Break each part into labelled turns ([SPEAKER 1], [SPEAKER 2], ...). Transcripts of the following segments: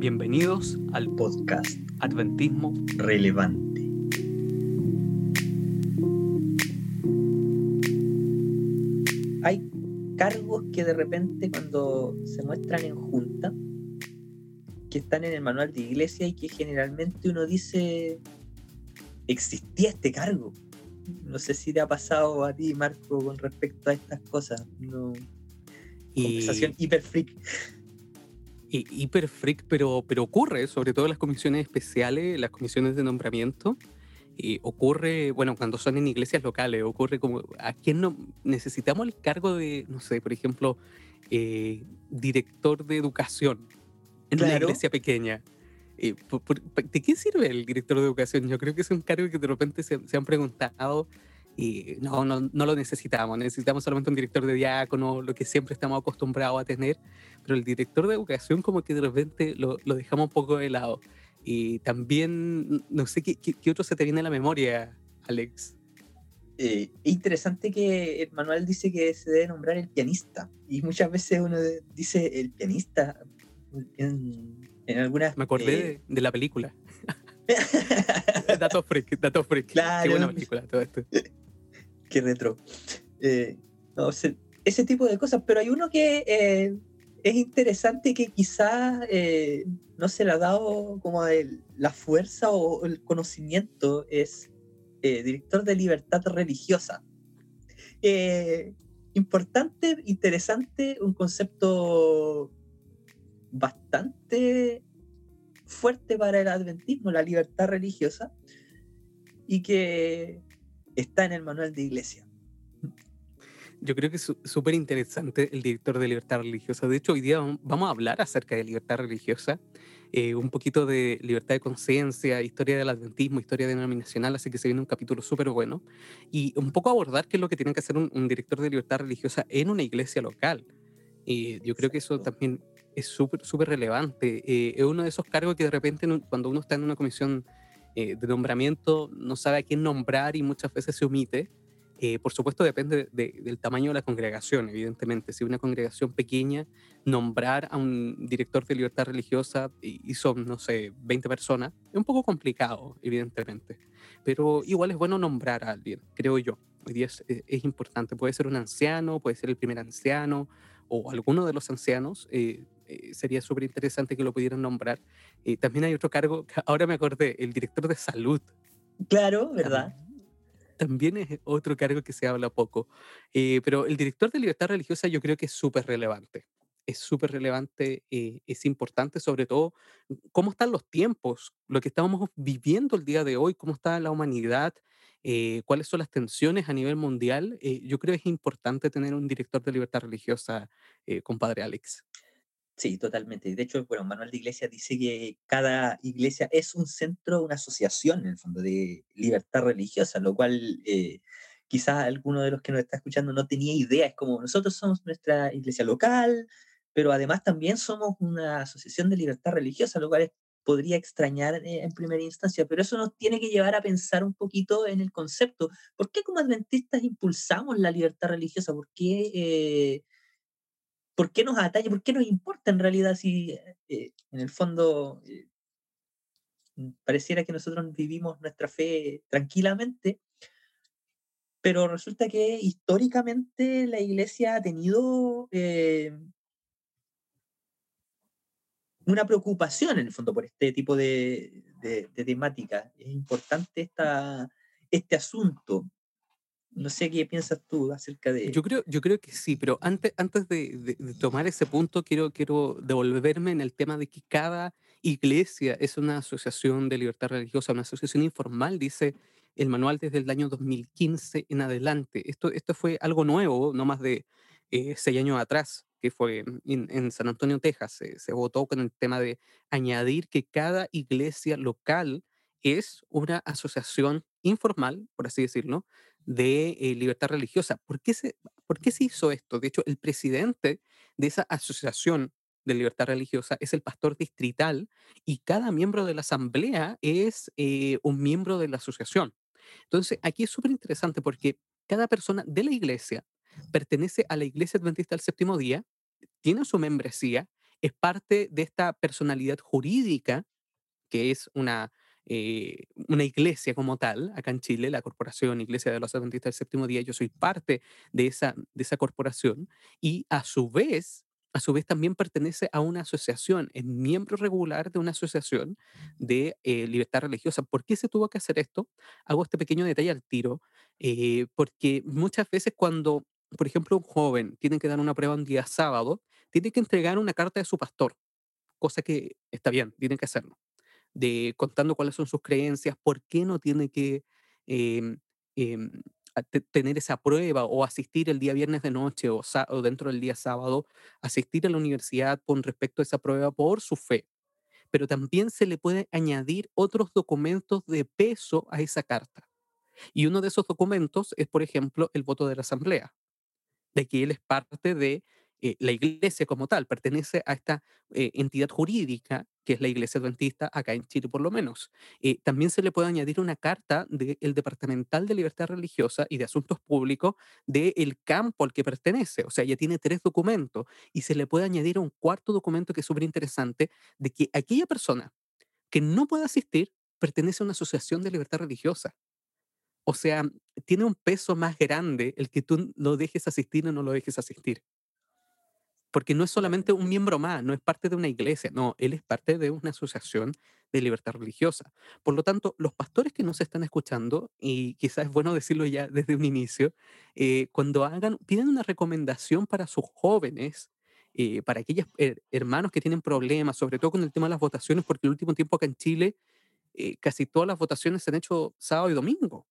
[SPEAKER 1] Bienvenidos al
[SPEAKER 2] podcast
[SPEAKER 1] Adventismo
[SPEAKER 2] relevante. Hay cargos que de repente cuando se muestran en junta, que están en el manual de iglesia y que generalmente uno dice, existía este cargo. No sé si te ha pasado a ti, Marco, con respecto a estas cosas. No. Conversación hiper freak.
[SPEAKER 1] Y, hiper freak, pero, pero ocurre, sobre todo en las comisiones especiales, las comisiones de nombramiento. Y ocurre, bueno, cuando son en iglesias locales, ocurre como, ¿a quién no necesitamos el cargo de, no sé, por ejemplo, eh, director de educación en una iglesia pequeña? Eh, ¿De qué sirve el director de educación? Yo creo que es un cargo que de repente se, han preguntado y no, no, no, lo necesitamos. Necesitamos solamente un director de diácono, lo que siempre estamos acostumbrados a tener. Pero el director de educación como que de repente lo, lo dejamos un poco de lado. Y también, no sé, ¿qué, qué, otro se te viene a la memoria, Alex?
[SPEAKER 2] Eh, interesante que el manual dice que se debe nombrar el pianista. Y muchas veces uno dice el pianista. En, en algunas.
[SPEAKER 1] Me acordé eh, de, la película. dato freak, dato freak.
[SPEAKER 2] Claro.
[SPEAKER 1] Qué buena película todo esto.
[SPEAKER 2] Qué retro. Eh, ese tipo de cosas, pero hay uno que eh, es interesante que quizás no se le ha dado como la fuerza o el conocimiento, es director de libertad religiosa. importante, interesante, un concepto bastante fuerte para el adventismo, la libertad religiosa, y que está en el manual de iglesia.
[SPEAKER 1] Yo creo que es súper interesante el director de libertad religiosa. De hecho, hoy día vamos a hablar acerca de libertad religiosa, eh, un poquito de libertad de conciencia, historia del adventismo, historia denominacional, así que se viene un capítulo súper bueno. Y un poco abordar qué es lo que tiene que hacer un, director de libertad religiosa en una iglesia local. Y yo creo que eso también es súper, súper relevante. Eh, es uno de esos cargos que de repente cuando uno está en una comisión eh, de nombramiento no sabe a quién nombrar y muchas veces se omite. Eh, por supuesto depende del tamaño de la congregación, evidentemente. Si una congregación pequeña, nombrar a un director de libertad religiosa y, son, no sé, 20 personas, es un poco complicado, evidentemente. Pero igual es bueno nombrar a alguien, creo yo. Hoy día es importante. Puede ser un anciano, puede ser el primer anciano o alguno de los ancianos. Eh, sería súper interesante que lo pudieran nombrar. y también hay otro cargo, ahora me acordé, el director de salud.
[SPEAKER 2] Claro, ¿verdad?
[SPEAKER 1] También, es otro cargo que se habla poco. Eh, pero el director de libertad religiosa yo creo que es súper relevante. Es súper relevante, eh, es importante, sobre todo, cómo están los tiempos, lo que estamos viviendo el día de hoy, cómo está la humanidad, cuáles son las tensiones a nivel mundial. yo creo que es importante tener un director de libertad religiosa, compadre Alex.
[SPEAKER 2] Sí, totalmente. De hecho, bueno, Manuel de Iglesia dice que cada iglesia es un centro, una asociación, en el fondo, de libertad religiosa, lo cual eh, quizás alguno de los que nos está escuchando no tenía idea. Es como nosotros somos nuestra iglesia local, pero además también somos una asociación de libertad religiosa, lo cual podría extrañar eh, en primera instancia, pero eso nos tiene que llevar a pensar un poquito en el concepto. ¿Por qué como adventistas impulsamos la libertad religiosa? ¿Por qué... Eh, ¿por qué nos atañe? ¿Por qué nos importa en realidad si eh, en el fondo pareciera que nosotros vivimos nuestra fe tranquilamente? Pero resulta que históricamente la iglesia ha tenido una preocupación en el fondo por este tipo de, temática. Es importante esta, este asunto. No sé qué piensas tú acerca de...
[SPEAKER 1] Yo creo, yo creo que sí, pero antes, antes de, tomar ese punto, quiero, quiero devolverme en el tema de que cada iglesia es una asociación de libertad religiosa, una asociación informal, dice el manual desde el año 2015 en adelante. Esto, esto fue algo nuevo, no más de eh, seis años atrás, que fue en, San Antonio, Texas. Se, se votó con el tema de añadir que cada iglesia local es una asociación informal, por así decirlo, de eh, libertad religiosa. ¿Por qué, se, ¿Por qué se hizo esto? De hecho, el presidente de esa asociación de libertad religiosa es el pastor distrital y cada miembro de la asamblea es eh, un miembro de la asociación. Entonces, aquí es súper interesante porque cada persona de la iglesia pertenece a la Iglesia Adventista del Séptimo Día, tiene su membresía, es parte de esta personalidad jurídica, que es una, eh, una iglesia como tal, acá en Chile, la Corporación Iglesia de los Adventistas del Séptimo Día, yo soy parte de esa, de esa corporación, y a su vez a su vez también pertenece a una asociación, es miembro regular de una asociación de eh, libertad religiosa. ¿Por qué se tuvo que hacer esto? Hago este pequeño detalle al tiro, eh, porque muchas veces cuando, por ejemplo, un joven tiene que dar una prueba un día sábado, tiene que entregar una carta de su pastor, cosa que está bien, tiene que hacerlo, de contando cuáles son sus creencias, por qué no tiene que... em, em, tener esa prueba o asistir el día viernes de noche o, o, dentro del día sábado, asistir a la universidad con respecto a esa prueba por su fe. Pero también se le puede añadir otros documentos de peso a esa carta. Y uno de esos documentos es, por ejemplo, el voto de la asamblea, de que él es parte de eh, la iglesia como tal, pertenece a esta eh, entidad jurídica que es la iglesia adventista, acá en Chile por lo menos. Eh, también se le puede añadir una carta del Departamental de Libertad Religiosa y de Asuntos Públicos del campo al que pertenece. O sea, ya tiene tres documentos y se le puede añadir un cuarto documento que es súper interesante de que aquella persona que no pueda asistir pertenece a una asociación de libertad religiosa. O sea, tiene un peso más grande el que tú lo dejes asistir o no lo dejes asistir porque no es solamente un miembro más, no es parte de una iglesia, no, él es parte de una asociación de libertad religiosa. Por lo tanto, los pastores que nos están escuchando, y quizás es bueno decirlo ya desde un inicio, eh, cuando hagan, piden una recomendación para sus jóvenes, eh, para aquellos hermanos que tienen problemas, sobre todo con el tema de las votaciones, porque el último tiempo acá en Chile, eh, casi todas las votaciones se han hecho sábado y domingo.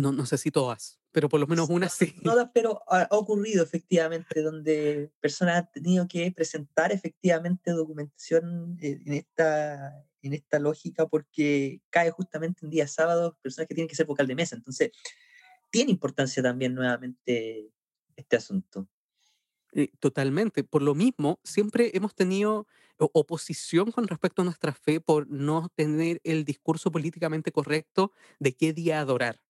[SPEAKER 1] No, no sé si todas, pero por lo menos una sí.
[SPEAKER 2] No, pero ha, ocurrido efectivamente, donde personas han tenido que presentar efectivamente documentación eh, en esta, en esta lógica porque cae justamente un día sábado, personas que tienen que ser vocal de mesa. Entonces, tiene importancia también nuevamente este asunto.
[SPEAKER 1] Eh, totalmente. Por lo mismo, siempre hemos tenido oposición con respecto a nuestra fe por no tener el discurso políticamente correcto de qué día adorar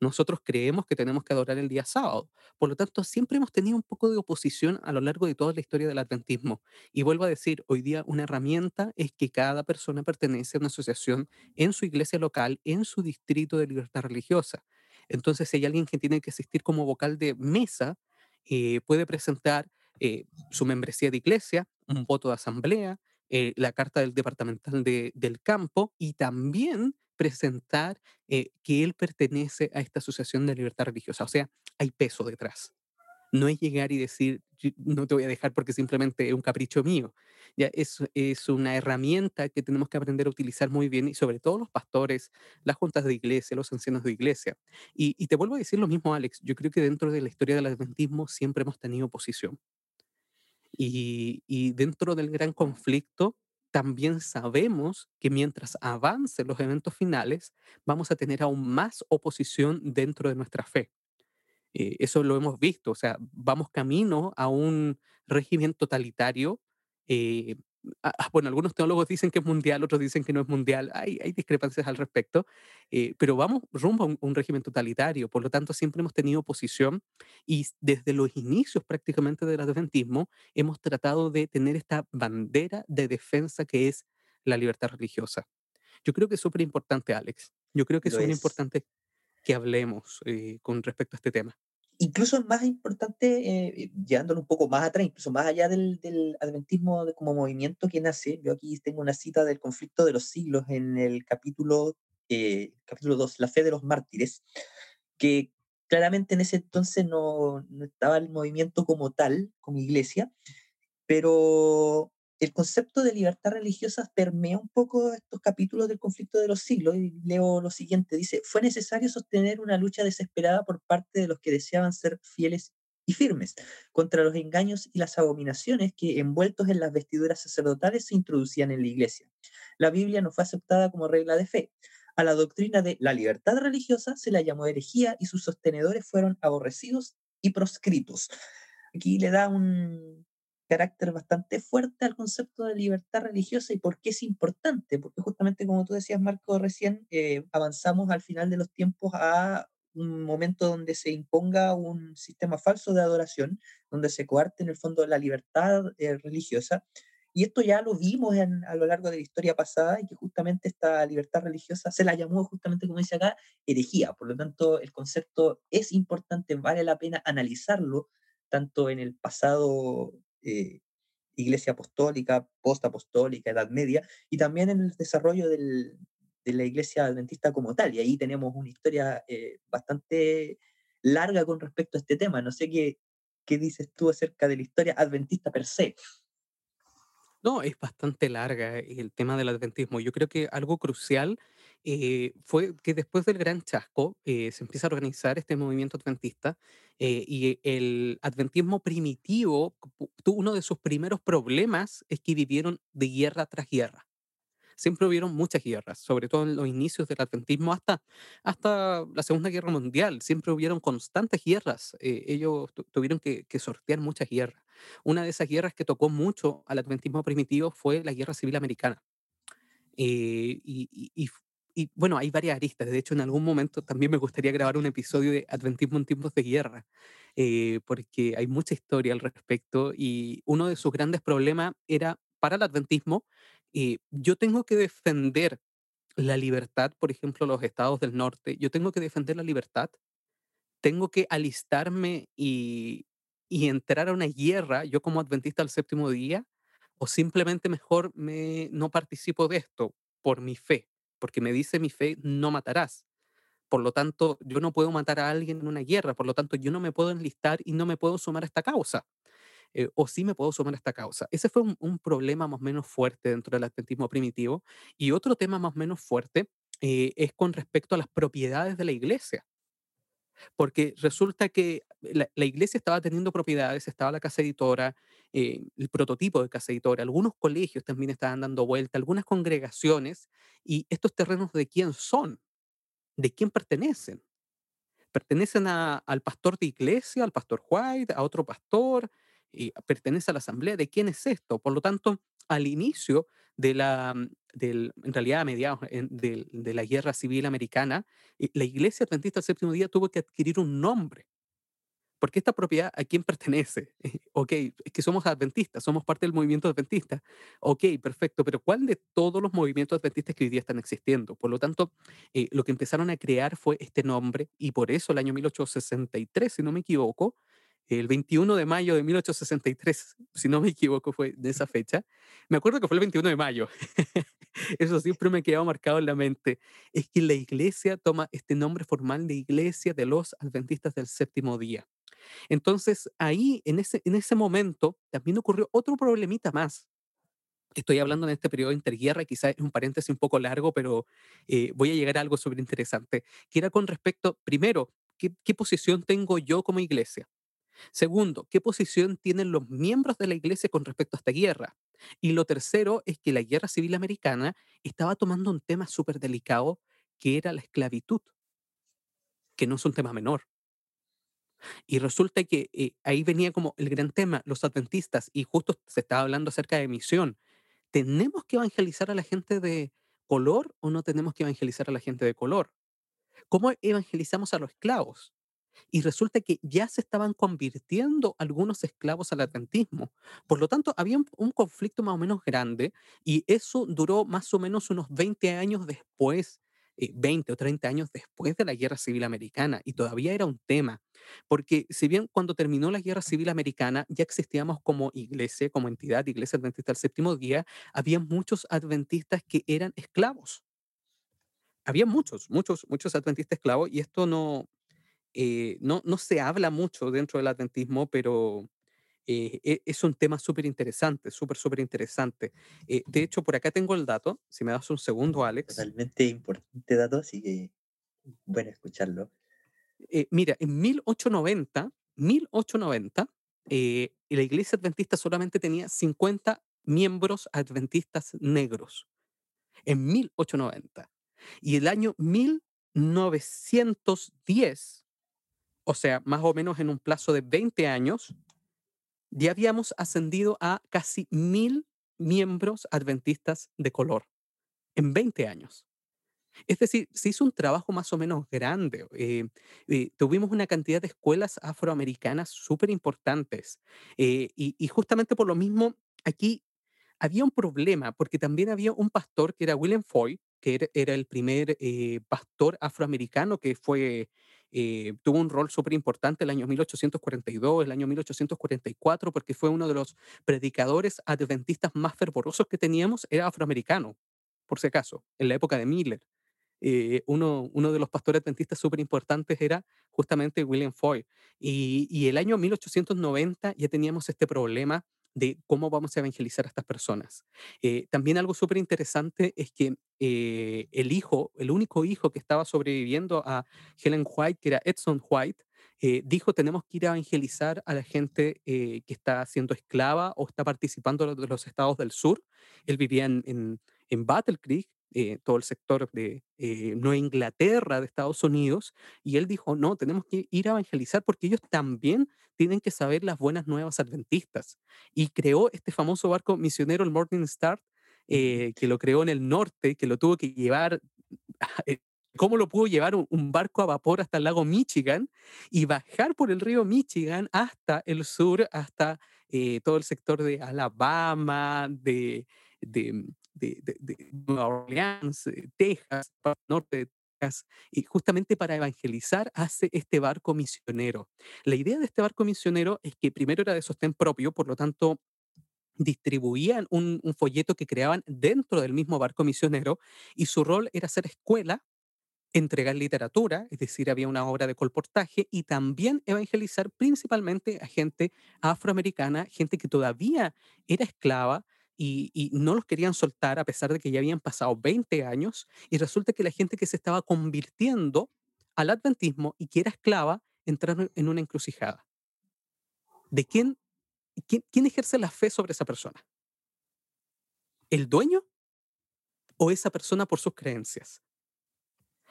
[SPEAKER 1] nosotros creemos que tenemos que adorar el día sábado. Por lo tanto, siempre hemos tenido un poco de oposición a lo largo de toda la historia del adventismo. Y vuelvo a decir, hoy día una herramienta es que cada persona pertenece a una asociación en su iglesia local, en su distrito de libertad religiosa. Entonces, si hay alguien que tiene que asistir como vocal de mesa, eh, puede presentar eh, su membresía de iglesia, un voto de asamblea, eh, la carta del departamental del campo y también presentar eh, que él pertenece a esta asociación de libertad religiosa. O sea, hay peso detrás. No es llegar y decir, no te voy a dejar porque simplemente es un capricho mío. Ya es, es una herramienta que tenemos que aprender a utilizar muy bien y sobre todo los pastores, las juntas de iglesia, los ancianos de iglesia. Y, y te vuelvo a decir lo mismo, Alex. Yo creo que dentro de la historia del adventismo siempre hemos tenido oposición. Y, y dentro del gran conflicto también sabemos que mientras avancen los eventos finales, vamos a tener aún más oposición dentro de nuestra fe. Eh, eso lo hemos visto, o sea, vamos camino a un régimen totalitario eh, Ah, bueno, algunos teólogos dicen que es mundial, otros dicen que no es mundial, hay, hay discrepancias al respecto, eh, pero vamos rumbo a un, régimen totalitario, por lo tanto siempre hemos tenido oposición y desde los inicios prácticamente del adventismo hemos tratado de tener esta bandera de defensa que es la libertad religiosa. Yo creo que es súper importante, Alex. Yo creo que es súper importante que hablemos eh, con respecto a este tema
[SPEAKER 2] incluso es más importante, eh, llevándolo un poco más atrás, incluso más allá del, del adventismo como movimiento que nace, yo aquí tengo una cita del conflicto de los siglos en el capítulo, eh, capítulo 2, la fe de los mártires, que claramente en ese entonces no, no estaba el movimiento como tal, como iglesia, pero el concepto de libertad religiosa permea un poco estos capítulos del conflicto de los siglos y leo lo siguiente, dice, fue necesario sostener una lucha desesperada por parte de los que deseaban ser fieles y firmes contra los engaños y las abominaciones que envueltos en las vestiduras sacerdotales se introducían en la iglesia. La Biblia no fue aceptada como regla de fe. A la doctrina de la libertad religiosa se la llamó herejía y sus sostenedores fueron aborrecidos y proscritos. Aquí le da un, carácter bastante fuerte al concepto de libertad religiosa y por qué es importante, porque justamente como tú decías, Marco, recién eh, avanzamos al final de los tiempos a un momento donde se imponga un sistema falso de adoración, donde se coarte en el fondo la libertad eh, religiosa. Y esto ya lo vimos en, a lo largo de la historia pasada y que justamente esta libertad religiosa se la llamó justamente, como dice acá, herejía. Por lo tanto, el concepto es importante, vale la pena analizarlo, tanto en el pasado eh, iglesia apostólica, postapostólica, Edad Media, y también en el desarrollo del, de la iglesia adventista como tal. Y ahí tenemos una historia eh, bastante larga con respecto a este tema. No sé qué, qué dices tú acerca de la historia adventista per se.
[SPEAKER 1] No, es bastante larga el tema del adventismo. Yo creo que algo crucial eh, fue que después del Gran Chasco eh, se empieza a organizar este movimiento adventista eh, y el adventismo primitivo, uno de sus primeros problemas es que vivieron de guerra tras guerra siempre hubieron muchas guerras, sobre todo en los inicios del adventismo hasta, hasta la Segunda Guerra Mundial, siempre hubieron constantes guerras, eh, ellos tu- tuvieron que, que sortear muchas guerras. Una de esas guerras que tocó mucho al adventismo primitivo fue la Guerra Civil Americana. Eh, y, y- y bueno, hay varias aristas. De hecho, en algún momento también me gustaría grabar un episodio de Adventismo en tiempos de guerra, eh, porque hay mucha historia al respecto y uno de sus grandes problemas era para el adventismo, eh, yo tengo que defender la libertad, por ejemplo, los estados del norte, yo tengo que defender la libertad, tengo que alistarme y, y entrar a una guerra, yo como adventista del séptimo día, o simplemente mejor me, no participo de esto por mi fe, porque me dice mi fe, no matarás. Por lo tanto, yo no puedo matar a alguien en una guerra, por lo tanto, yo no me puedo enlistar y no me puedo sumar a esta causa. eh, o sí me puedo sumar a esta causa. Ese fue un, problema más o menos fuerte dentro del adventismo primitivo. Y otro tema más o menos fuerte eh, es con respecto a las propiedades de la iglesia porque resulta que la, iglesia estaba teniendo propiedades, estaba la casa editora, eh, el prototipo de casa editora, algunos colegios también estaban dando vuelta, algunas congregaciones, y estos terrenos de quién son, de quién pertenecen pertenecen a- al pastor de iglesia, al pastor White, a otro pastor, y pertenece a la asamblea. ¿De quién es esto? Por lo tanto, al inicio de la, del, en realidad a mediados de, la guerra civil americana, la iglesia adventista del séptimo día tuvo que adquirir un nombre porque esta propiedad a quién pertenece. ok, es que somos adventistas, somos parte del movimiento adventista. Ok, perfecto, pero ¿cuál de todos los movimientos adventistas que hoy día están existiendo? Por lo tanto, eh, lo que empezaron a crear fue este nombre y por eso el año 1863, si no me equivoco, el 21 de mayo de 1863, si no me equivoco, fue de esa fecha. Me acuerdo que fue el 21 de mayo. Eso siempre me ha quedado marcado en la mente. Es que la iglesia toma este nombre formal de Iglesia de los Adventistas del Séptimo Día. Entonces, ahí, en ese, en ese momento, también ocurrió otro problemita más. Estoy hablando en este periodo de interguerra, quizás es un paréntesis un poco largo, pero eh, voy a llegar a algo súper interesante, que era con respecto, primero, ¿qué, ¿qué posición tengo yo como iglesia? Segundo, ¿qué posición tienen los miembros de la iglesia con respecto a esta guerra? Y lo tercero es que la guerra civil americana estaba tomando un tema súper delicado, que era la esclavitud, que no es un tema menor. Y resulta que eh, ahí venía como el gran tema, los adventistas, y justo se estaba hablando acerca de misión. ¿Tenemos que evangelizar a la gente de color o no tenemos que evangelizar a la gente de color? ¿Cómo evangelizamos a los esclavos? Y resulta que ya se estaban convirtiendo algunos esclavos al adventismo. Por lo tanto, había un, un conflicto más o menos grande y eso duró más o menos unos 20 años después, eh, 20 o 30 años después de la Guerra Civil Americana y todavía era un tema. Porque si bien cuando terminó la Guerra Civil Americana ya existíamos como iglesia, como entidad, Iglesia Adventista del Séptimo Día, había muchos adventistas que eran esclavos. Había muchos, muchos, muchos adventistas esclavos y esto no, eh, no, no se habla mucho dentro del adventismo, pero eh, e- es un tema súper interesante, súper, súper interesante. Eh, de hecho, por acá tengo el dato, si me das un segundo, Alex.
[SPEAKER 2] Totalmente importante dato, así que bueno escucharlo.
[SPEAKER 1] Eh, mira, en 1890, 1890, eh, la iglesia adventista solamente tenía 50 miembros adventistas negros, en 1890. Y el año 1910, o sea, más o menos en un plazo de 20 años, ya habíamos ascendido a casi mil miembros adventistas de color en 20 años. Es decir, se hizo un trabajo más o menos grande. eh, eh, tuvimos una cantidad de escuelas afroamericanas súper importantes. eh, y, justamente por lo mismo, aquí había un problema, porque también había un pastor que era William Foy, que era, era el primer eh, pastor afroamericano que fue, eh, tuvo un rol súper importante el año 1842, el año 1844, porque fue uno de los predicadores adventistas más fervorosos que teníamos, era afroamericano, por si acaso, en la época de Miller eh, uno, uno de los pastores adventistas súper importantes era justamente William Foy. Y, y el año 1890 ya teníamos este problema de cómo vamos a evangelizar a estas personas. Eh, también algo súper interesante es que eh, el hijo, el único hijo que estaba sobreviviendo a Helen White, que era Edson White, eh, dijo tenemos que ir a evangelizar a la gente eh, que está siendo esclava o está participando de los estados del sur. Él vivía en, en, en Battle Creek eh, todo el sector de eh, Nueva Inglaterra, de Estados Unidos, y él dijo, no, tenemos que ir a evangelizar porque ellos también tienen que saber las buenas nuevas adventistas. Y creó este famoso barco misionero, el Morning Star, eh, que lo creó en el norte, que lo tuvo que llevar, eh, cómo lo pudo llevar un, un barco a vapor hasta el lago Michigan y bajar por el río Michigan hasta el sur, hasta eh, todo el sector de Alabama, de, de, de, de- de Nueva Orleans, eh, Texas, parte norte de Texas, y justamente para evangelizar hace este barco misionero. La idea de este barco misionero es que primero era de sostén propio, por lo tanto distribuían un, un folleto que creaban dentro del mismo barco misionero y su rol era ser escuela entregar literatura, es decir, había una obra de colportaje y también evangelizar principalmente a gente afroamericana, gente que todavía era esclava y, no los querían soltar a pesar de que ya habían pasado 20 años y resulta que la gente que se estaba convirtiendo al adventismo y que era esclava entraron en una encrucijada. ¿De quién, quién, ejerce la fe sobre esa persona? ¿El dueño o esa persona por sus creencias?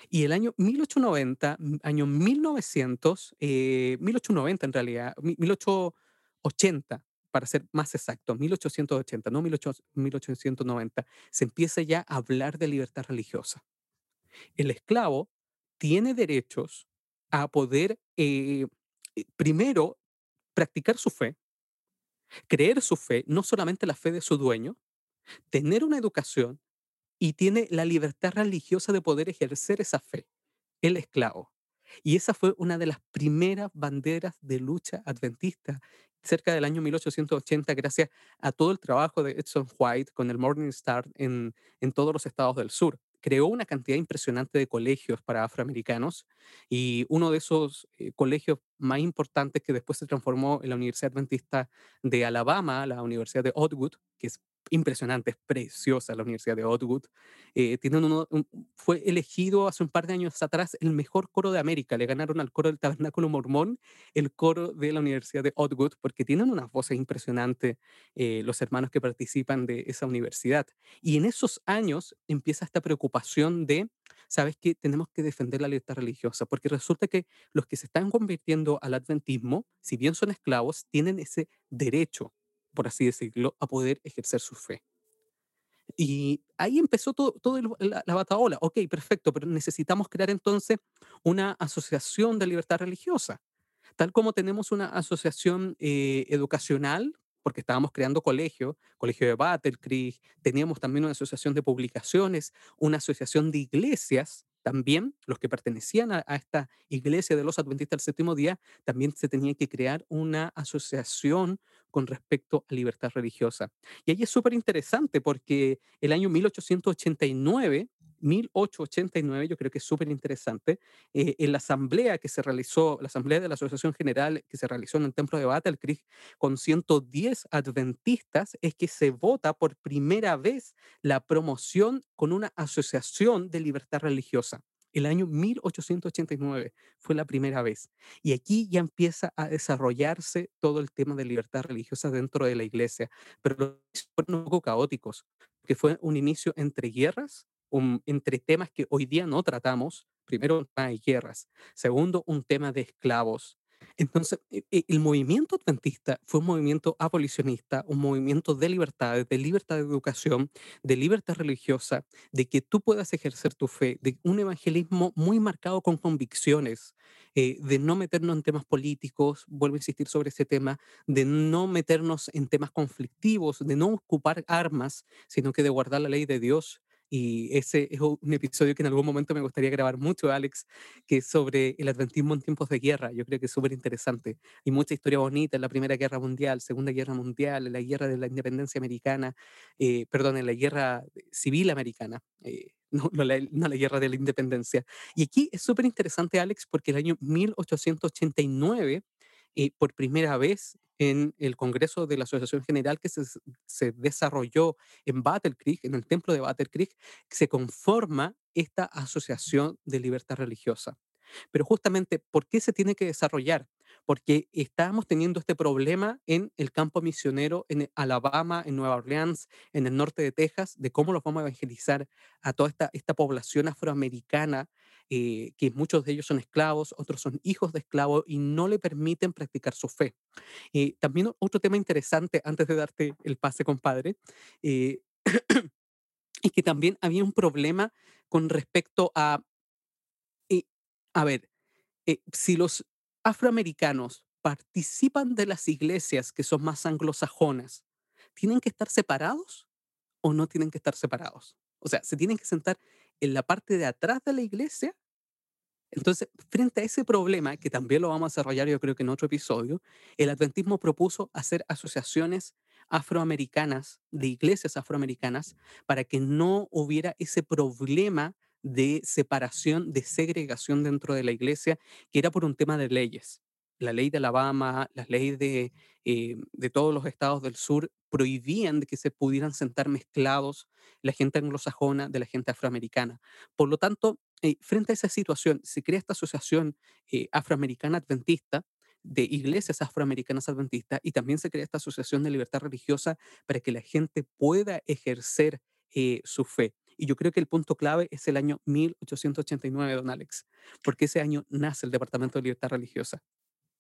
[SPEAKER 1] Y el año 1890, mm, año 1900, eh, 1890 en realidad, mi- 1880, para ser más exacto, 1880, no 18 1890, se empieza ya a hablar de libertad religiosa. El esclavo tiene derechos a poder, eh, eh, primero, practicar su fe, creer su fe, no solamente la fe de su dueño, tener una educación y tiene la libertad religiosa de poder ejercer esa fe, el esclavo. Y esa fue una de las primeras banderas de lucha adventista cerca del año 1880, gracias a todo el trabajo de Edson White con el Morning Star en, en todos los estados del sur. Creó una cantidad impresionante de colegios para afroamericanos y uno de esos eh, colegios más importantes que después se transformó en la Universidad Adventista de Alabama, la Universidad de Otwood, que es impresionante, es preciosa la Universidad de Otwood. Eh, fue elegido hace un par de años atrás el mejor coro de América. Le ganaron al coro del Tabernáculo Mormón, el coro de la Universidad de Otwood, porque tienen unas voces impresionantes eh, los hermanos que participan de esa universidad. Y en esos años empieza esta preocupación de, ¿sabes qué? Tenemos que defender la libertad religiosa, porque resulta que los que se están convirtiendo al adventismo, si bien son esclavos, tienen ese derecho, por así decirlo, a poder ejercer su fe. Y ahí empezó todo, todo la, la. Ok, perfecto, pero necesitamos crear entonces una asociación de libertad religiosa, tal como tenemos una asociación eh, educacional, porque estábamos creando colegio, colegio de Battle Creek, teníamos también una asociación de publicaciones, una asociación de iglesias. También los que pertenecían a, esta iglesia de los adventistas del séptimo día, también se tenía que crear una asociación con respecto a libertad religiosa. Y ahí es súper interesante porque el año 1889, 1889, yo creo que es súper interesante, eh, en la asamblea que se realizó, la asamblea de la Asociación General que se realizó en el templo de Battle Creek con 110 adventistas, es que se vota por primera vez la promoción con una asociación de libertad religiosa. El año 1889 fue la primera vez. Y aquí ya empieza a desarrollarse todo el tema de libertad religiosa dentro de la iglesia, pero fueron un poco caóticos, que fue un inicio entre guerras, un- entre temas que hoy día no tratamos. Primero, de guerras. Segundo, un tema de esclavos. Entonces, e e el movimiento adventista fue un movimiento abolicionista, un movimiento de libertades, de libertad de educación, de libertad religiosa, de que tú puedas ejercer tu fe, de un evangelismo muy marcado con convicciones, eh, de no meternos en temas políticos, vuelvo a insistir sobre ese tema, de no meternos en temas conflictivos, de no ocupar armas, sino que de guardar la ley de Dios. Y ese es un episodio que en algún momento me gustaría grabar mucho, Alex, que es sobre el adventismo en tiempos de guerra. Yo creo que es súper interesante. Hay mucha historia bonita en la Primera Guerra Mundial, Segunda Guerra Mundial, en la Guerra de la Independencia Americana, eh, perdón, en la Guerra Civil Americana. eh, no, no la, no la guerra de la independencia. Y aquí es súper interesante, Alex, porque el año 1889 eh, por primera vez en el Congreso de la Asociación General que se, desarrolló en Battle Creek, en el templo de Battle Creek, se conforma esta asociación de libertad religiosa. Pero justamente, ¿por qué se tiene que desarrollar? Porque estábamos teniendo este problema en el campo misionero en Alabama, en Nueva Orleans, en el norte de Texas, de cómo los vamos a evangelizar a toda esta, esta población afroamericana, eh, que muchos de ellos son esclavos, otros son hijos de esclavos y no le permiten practicar su fe. Eh, también otro tema interesante, antes de darte el pase, compadre, eh, es que también había un problema con respecto a, eh, a ver, eh, si los afroamericanos participan de las iglesias que son más anglosajonas, ¿tienen que estar separados o no tienen que estar separados? O sea, ¿se tienen que sentar en la parte de atrás de la iglesia? Entonces, frente a ese problema, que también lo vamos a desarrollar yo creo que en otro episodio, el adventismo propuso hacer asociaciones afroamericanas, de iglesias afroamericanas, para que no hubiera ese problema de separación, de segregación dentro de la iglesia, que era por un tema de leyes. La ley de Alabama, las leyes de, eh, de todos los estados del sur prohibían de que se pudieran sentar mezclados la gente anglosajona de la gente afroamericana. Por lo tanto, eh, frente a esa situación, se crea esta asociación eh, afroamericana adventista de iglesias afroamericanas adventistas y también se crea esta asociación de libertad religiosa para que la gente pueda ejercer su fe. Y yo creo que el punto clave es el año 1889, don Alex, porque ese año nace el Departamento de Libertad Religiosa.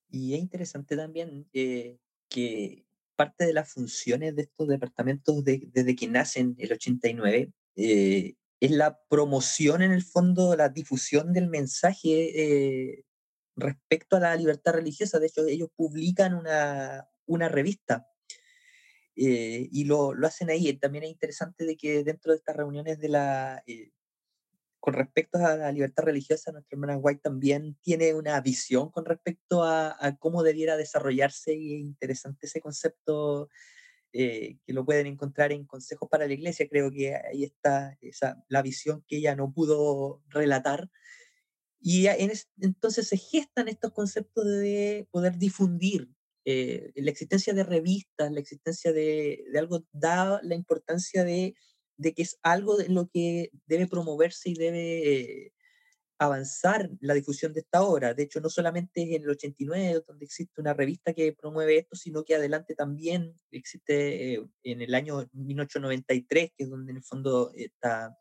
[SPEAKER 2] Y es interesante también eh, que parte de las funciones de estos departamentos de- desde que nacen el 89 eh, es la promoción en el fondo, la difusión del mensaje eh, respecto a la libertad religiosa. De hecho, ellos publican una, una revista eh, y lo, lo hacen ahí. También es interesante de que dentro de estas reuniones de la, eh, con respecto a la libertad religiosa, nuestra hermana White también tiene una visión con respecto a, a cómo debiera desarrollarse y es interesante ese concepto eh, que lo pueden encontrar en Consejos para la Iglesia. Creo que ahí está esa, la visión que ella no pudo relatar. Y en es- entonces se gestan estos conceptos de poder difundir. Eh, la existencia de revistas, la existencia de, de algo, da la importancia de, de que es algo de lo que debe promoverse y debe eh, avanzar la difusión de esta obra. De hecho, no solamente es en el 89 donde existe una revista que promueve esto, sino que adelante también existe eh, en el año 1893, que es donde en el fondo esta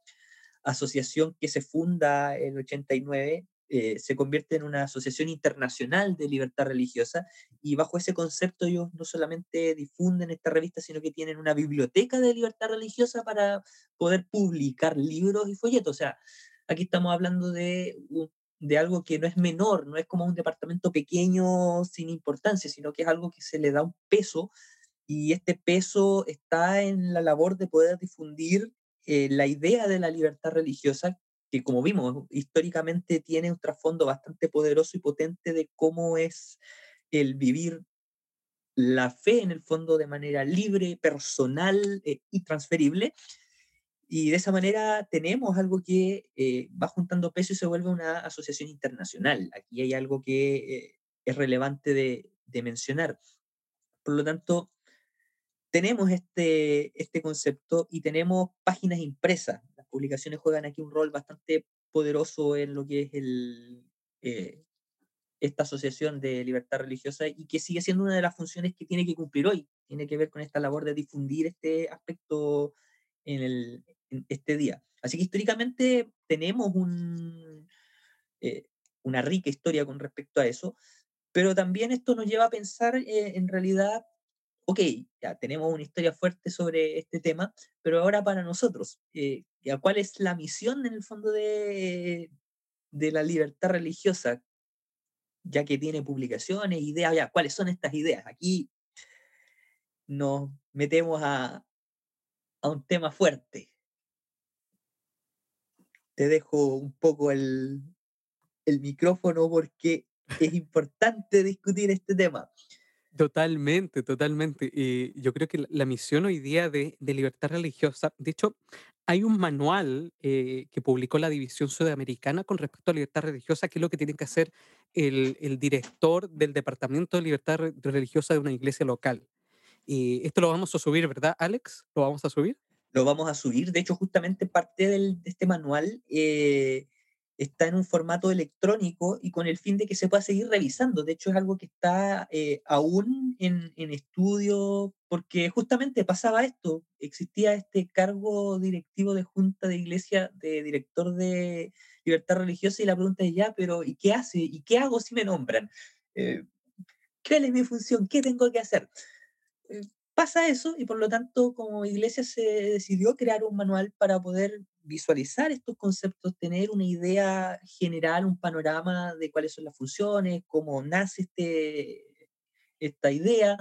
[SPEAKER 2] asociación que se funda en el 89 eh, se convierte en una asociación internacional de libertad religiosa y bajo ese concepto ellos no solamente difunden esta revista, sino que tienen una biblioteca de libertad religiosa para poder publicar libros y folletos. O sea, aquí estamos hablando de, de algo que no es menor, no es como un departamento pequeño sin importancia, sino que es algo que se le da un peso y este peso está en la labor de poder difundir eh, la idea de la libertad religiosa, que como vimos, históricamente tiene un trasfondo bastante poderoso y potente de cómo es el vivir la fe en el fondo de manera libre, personal eh, y transferible. Y de esa manera tenemos algo que eh, va juntando peso y se vuelve una asociación internacional. Aquí hay algo que eh, es relevante de, de mencionar. Por lo tanto, tenemos este, este concepto y tenemos páginas impresas. Publicaciones juegan aquí un rol bastante poderoso en lo que es el, eh, esta asociación de libertad religiosa y que sigue siendo una de las funciones que tiene que cumplir hoy. Tiene que ver con esta labor de difundir este aspecto en, el, este día. Así que históricamente tenemos un, eh, una rica historia con respecto a eso, Pero también esto nos lleva a pensar eh, en realidad, ok, ya tenemos una historia fuerte sobre este tema, pero ahora para nosotros, ya, ¿cuál es la misión en el fondo de, de la libertad religiosa? Ya que tiene publicaciones, ideas, ya, ¿cuáles son estas ideas? Aquí nos metemos a, a un tema fuerte. Te dejo un poco el, el micrófono porque es importante discutir este tema.
[SPEAKER 1] Totalmente, totalmente. Y yo creo que la, la misión hoy día de, de libertad religiosa, de hecho, hay un manual eh, que publicó la División Sudamericana con respecto a libertad religiosa, que es lo que tiene que hacer el, director del Departamento de Libertad Re- Religiosa de una iglesia local. Y esto lo vamos a subir, ¿verdad, Alex? ¿Lo vamos a subir?
[SPEAKER 2] Lo vamos a subir. De hecho, justamente parte del- de este manual eh, está en un formato electrónico y con el fin de que se pueda seguir revisando. De hecho, es algo que está eh, aún en, en estudio porque justamente pasaba esto. Existía este cargo directivo de junta de iglesia, de director de libertad religiosa y la pregunta es ya, pero ¿y qué hace? ¿Y qué hago si me nombran? Eh, ¿Cuál es mi función? ¿Qué tengo que hacer? eh, pasa eso y por lo tanto como iglesia se decidió crear un manual para poder visualizar estos conceptos, tener una idea general, un panorama de cuáles son las funciones, cómo nace este, esta idea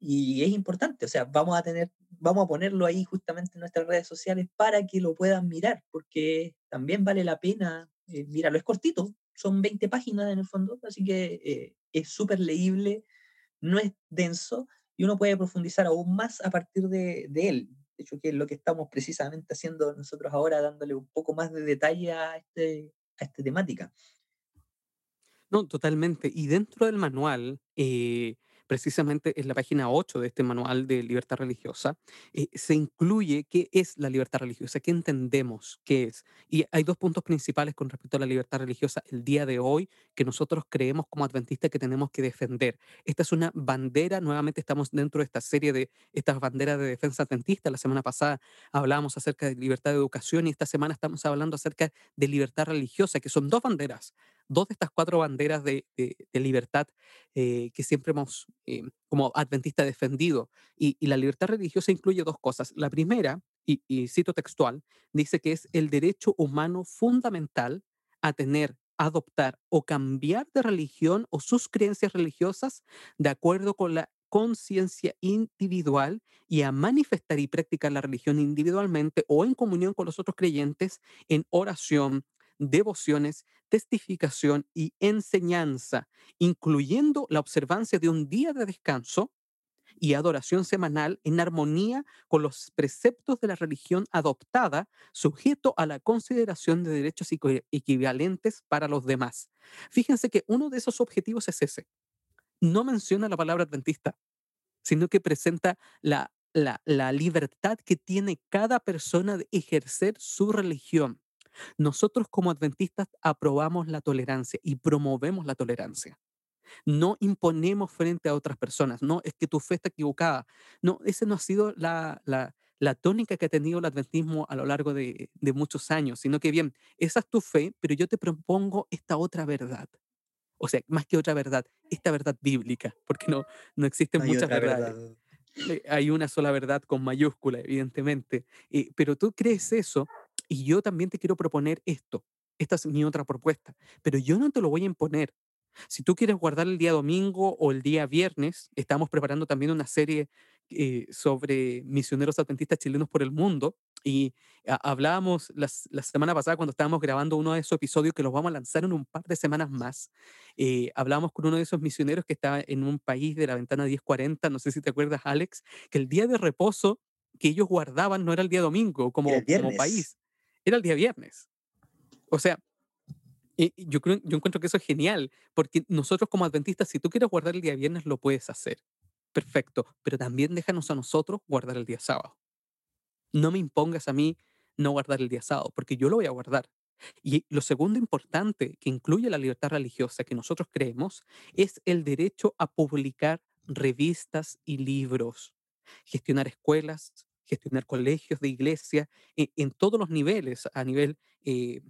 [SPEAKER 2] y es importante, o sea, vamos a tener, vamos a ponerlo ahí justamente en nuestras redes sociales para que lo puedan mirar, porque también vale la pena eh, mirarlo. Es cortito, son 20 páginas en el fondo, así que eh, es súper leíble, no es denso y uno puede profundizar aún más a partir de, de él. De hecho, que es lo que estamos precisamente haciendo nosotros ahora, dándole un poco más de detalle a, este, a esta temática.
[SPEAKER 1] No, totalmente. Y dentro del manual, eh, precisamente en la página 8 de este manual de libertad religiosa, eh, se incluye qué es la libertad religiosa, qué entendemos qué es. Y hay dos puntos principales con respecto a la libertad religiosa el día de hoy que nosotros creemos como adventistas que tenemos que defender. Esta es una bandera, nuevamente estamos dentro de esta serie de estas banderas de defensa adventista. La semana pasada hablábamos acerca de libertad de educación y esta semana estamos hablando acerca de libertad religiosa, que son dos banderas dos de estas cuatro banderas de, libertad eh, que siempre hemos, eh, como adventistas, defendido. Y, y la libertad religiosa incluye dos cosas. La primera, y, y cito textual, dice que es el derecho humano fundamental a tener, adoptar o cambiar de religión o sus creencias religiosas de acuerdo con la conciencia individual y a manifestar y practicar la religión individualmente o en comunión con los otros creyentes en oración, devociones, testificación y enseñanza, incluyendo la observancia de un día de descanso y adoración semanal en armonía con los preceptos de la religión adoptada, sujeto a la consideración de derechos equi- equivalentes para los demás. Fíjense que uno de esos objetivos es ese. No menciona la palabra adventista, sino que presenta la, la libertad que tiene cada persona de ejercer su religión. Nosotros como adventistas aprobamos la tolerancia y promovemos la tolerancia. No imponemos frente a otras personas. No, es que tu fe está equivocada. No, esa no ha sido la, la, la tónica que ha tenido el adventismo a lo largo de, de muchos años, sino que bien, esa es tu fe, pero yo te propongo esta otra verdad. O sea, más que otra verdad, esta verdad bíblica, porque no, no existen
[SPEAKER 2] No
[SPEAKER 1] muchas verdades.
[SPEAKER 2] verdad.
[SPEAKER 1] Hay una sola verdad con mayúscula, evidentemente. Eh, pero tú crees eso y yo también te quiero proponer esto. Esta es mi otra propuesta, pero yo no te lo voy a imponer. Si tú quieres guardar el día domingo o el día viernes, estamos preparando también una serie eh, sobre misioneros adventistas chilenos por el mundo y a- hablábamos las- la semana pasada cuando estábamos grabando uno de esos episodios que los vamos a lanzar en un par de semanas más. eh, hablábamos con uno de esos misioneros que estaba en un país de la ventana 1040, no sé si te acuerdas, Alex, que el día de reposo que ellos guardaban no era el día domingo como, como país, era el día viernes. O sea, yo creo, yo encuentro que eso es genial, porque nosotros como adventistas, si tú quieres guardar el día viernes, lo puedes hacer. Perfecto, pero también déjanos a nosotros guardar el día sábado. No me impongas a mí no guardar el día sábado, porque yo lo voy a guardar. Y lo segundo importante que incluye la libertad religiosa que nosotros creemos es el derecho a publicar revistas y libros, gestionar escuelas, gestionar colegios de iglesia e- en, todos los niveles, a nivel, eh,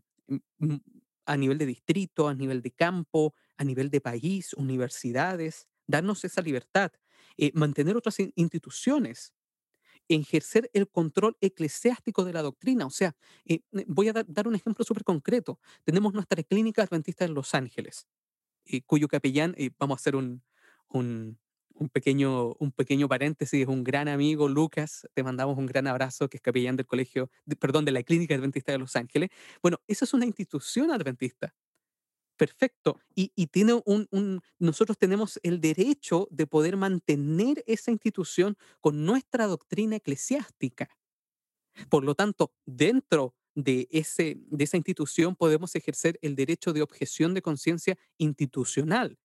[SPEAKER 1] a nivel de distrito, a nivel de campo, a nivel de país, universidades, darnos esa libertad, eh, mantener otras instituciones, ejercer el control eclesiástico de la doctrina. O sea, eh, eh, voy a dar, dar un ejemplo súper concreto. Tenemos nuestra clínica adventista en Los Ángeles, cuyo capellán, vamos a hacer un, un, un pequeño, un pequeño paréntesis, un gran amigo, Lucas, te mandamos un gran abrazo, que es capellán del colegio, perdón, de la Clínica Adventista de Los Ángeles. Bueno, esa es una institución adventista. Perfecto. Y, y tiene un, un, nosotros tenemos el derecho de poder mantener esa institución con nuestra doctrina eclesiástica. Por lo tanto, dentro de, ese, de esa institución podemos ejercer el derecho de objeción de conciencia institucional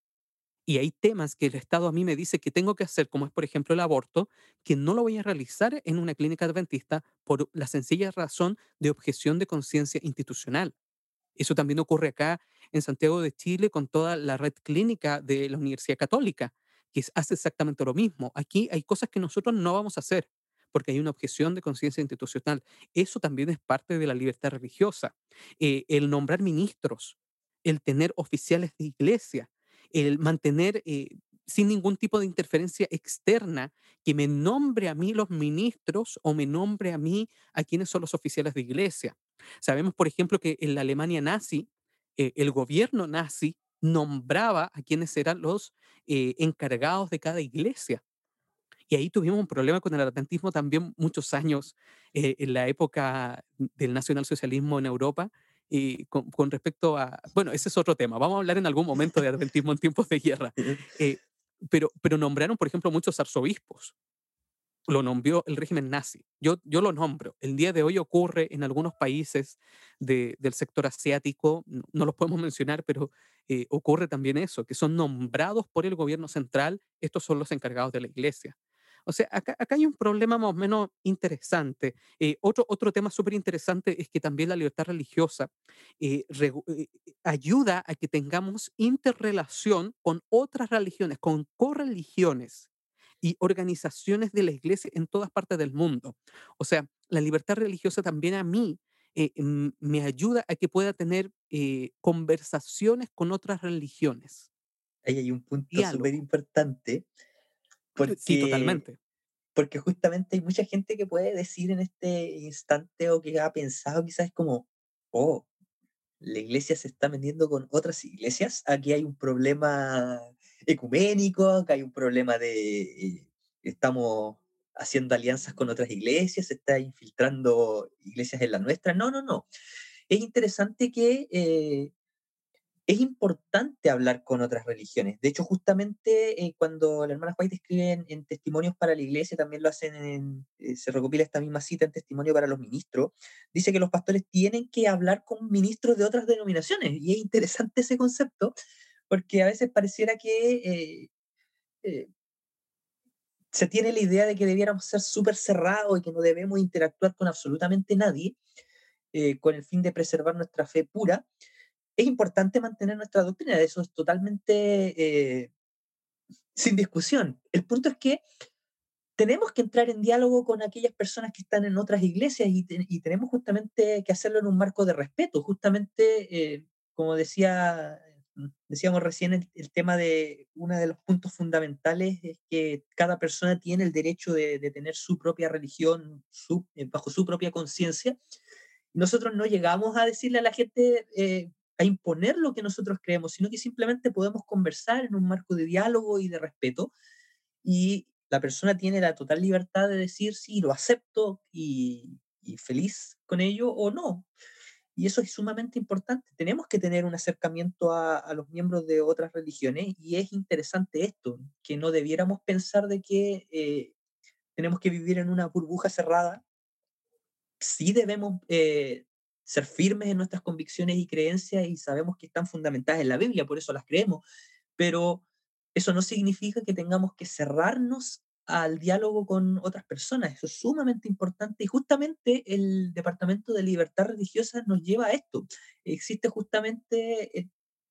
[SPEAKER 1] y hay temas que el Estado a mí me dice que tengo que hacer, como es por ejemplo el aborto, que no lo voy a realizar en una clínica adventista por la sencilla razón de objeción de conciencia institucional. Eso también ocurre acá en Santiago de Chile con toda la red clínica de la Universidad Católica, que hace exactamente lo mismo. Aquí hay cosas que nosotros no vamos a hacer porque hay una objeción de conciencia institucional. Eso también es parte de la libertad religiosa. Eh, el nombrar ministros, el tener oficiales de iglesia, el mantener eh, sin ningún tipo de interferencia externa que me nombre a mí los ministros o me nombre a mí a quienes son los oficiales de iglesia. Sabemos, por ejemplo, que en la Alemania nazi, eh, el gobierno nazi nombraba a quienes eran los eh, encargados de cada iglesia. Y ahí tuvimos un problema con el adventismo también muchos años en la época del nacionalsocialismo en Europa, y con, con, respecto a, bueno, ese es otro tema, vamos a hablar en algún momento de adventismo en tiempos de guerra, eh, pero, pero nombraron, por ejemplo, muchos arzobispos, lo nombró el régimen nazi, yo, yo lo nombro, el día de hoy ocurre en algunos países de, del sector asiático, no, los podemos mencionar, pero eh, ocurre también eso, que son nombrados por el gobierno central, estos son los encargados de la iglesia. O sea, acá, hay un problema más o menos interesante. Eh, otro, otro tema súper interesante es que también la libertad religiosa eh, eh, ayuda a que tengamos interrelación con otras religiones, con correligiones y organizaciones de la iglesia en todas partes del mundo. O sea, la libertad religiosa también a mí me ayuda a que pueda tener conversaciones con otras religiones.
[SPEAKER 2] Ahí hay un punto súper importante
[SPEAKER 1] Sí, totalmente.
[SPEAKER 2] porque justamente hay mucha gente que puede decir en este instante o que ha pensado quizás como, oh, la iglesia se está vendiendo con otras iglesias, aquí hay un problema ecuménico, acá hay un problema de, estamos haciendo alianzas con otras iglesias, se está infiltrando iglesias en la nuestra. No, no, no. Es interesante que eh, es importante hablar con otras religiones. De hecho, justamente eh, cuando la hermana White escribe en, Testimonios para la Iglesia, también lo hacen, en, eh, se recopila esta misma cita en Testimonio para los Ministros, dice que los pastores tienen que hablar con ministros de otras denominaciones. Y es interesante ese concepto, porque a veces pareciera que eh, se tiene la idea de que debiéramos ser súper cerrados y que no debemos interactuar con absolutamente nadie, con el fin de preservar nuestra fe pura es importante mantener nuestra doctrina, eso es totalmente eh, sin discusión. El punto es que tenemos que entrar en diálogo con aquellas personas que están en otras iglesias y, tenemos justamente que hacerlo en un marco de respeto. Justamente, eh, como decía, decíamos recién, el, tema de uno de los puntos fundamentales es que cada persona tiene el derecho de, tener su propia religión eh, bajo su propia conciencia. Nosotros no llegamos a decirle a la gente, a imponer lo que nosotros creemos, sino que simplemente podemos conversar en un marco de diálogo y de respeto y la persona tiene la total libertad de decir si lo acepto y, feliz con ello o no. Y eso es sumamente importante. Tenemos que tener un acercamiento a, los miembros de otras religiones y es interesante esto, que no debiéramos pensar de que eh, tenemos que vivir en una burbuja cerrada. Sí debemos eh, ser firmes en nuestras convicciones y creencias y sabemos que están fundamentadas en la Biblia, por eso las creemos, pero eso no significa que tengamos que cerrarnos al diálogo con otras personas. Eso es sumamente importante y justamente el Departamento de Libertad Religiosa nos lleva a esto. Existe justamente e,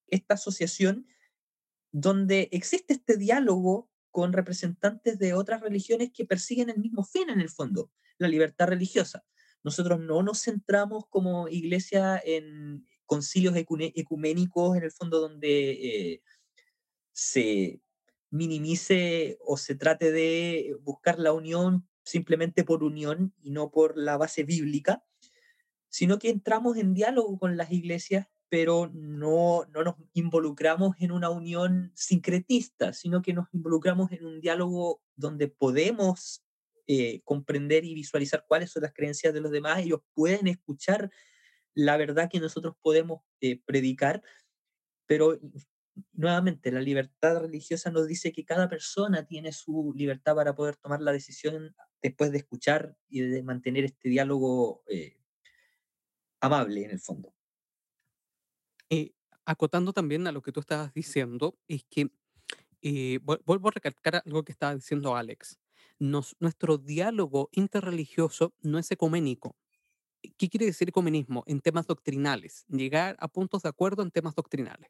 [SPEAKER 2] esta asociación donde existe este diálogo con representantes de otras religiones que persiguen el mismo fin en el fondo, la libertad religiosa. Nosotros no nos centramos como iglesia en concilios ecuménicos, en el fondo donde eh, se minimice o se trate de buscar la unión simplemente por unión y no por la base bíblica, sino que entramos en diálogo con las iglesias, pero no, no nos involucramos en una unión sincretista, sino que nos involucramos en un diálogo donde podemos eh, comprender y visualizar cuáles son las creencias de los demás, ellos pueden escuchar la verdad que nosotros podemos eh, predicar, pero nuevamente la libertad religiosa nos dice que cada persona tiene su libertad para poder tomar la decisión después de escuchar y de mantener este diálogo eh, amable en el fondo.
[SPEAKER 1] acotando también a lo que tú estabas diciendo, es que vuelvo a recalcar algo que estaba diciendo Alex nuestro diálogo interreligioso no es ecuménico. ¿Qué quiere decir ecumenismo? En temas doctrinales, llegar a puntos de acuerdo en temas doctrinales.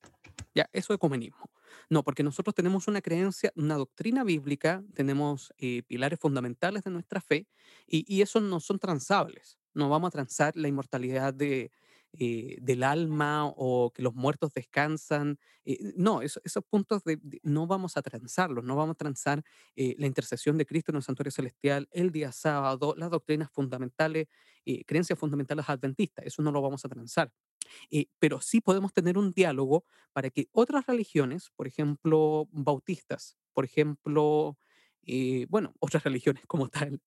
[SPEAKER 1] Ya, eso es ecumenismo. No, porque nosotros tenemos una creencia, una doctrina bíblica, tenemos eh, pilares fundamentales de nuestra fe y, y esos no son transables. No vamos a transar la inmortalidad de, eh, del alma o que los muertos descansan. Eh, no, esos puntos no vamos a transarlos, no vamos a transar eh, la intercesión de Cristo en el santuario celestial, el día sábado, las doctrinas fundamentales, creencias fundamentales adventistas, eso no lo vamos a transar. pero sí podemos tener un diálogo para que otras religiones, por ejemplo, bautistas, por ejemplo, bueno, otras religiones como tal,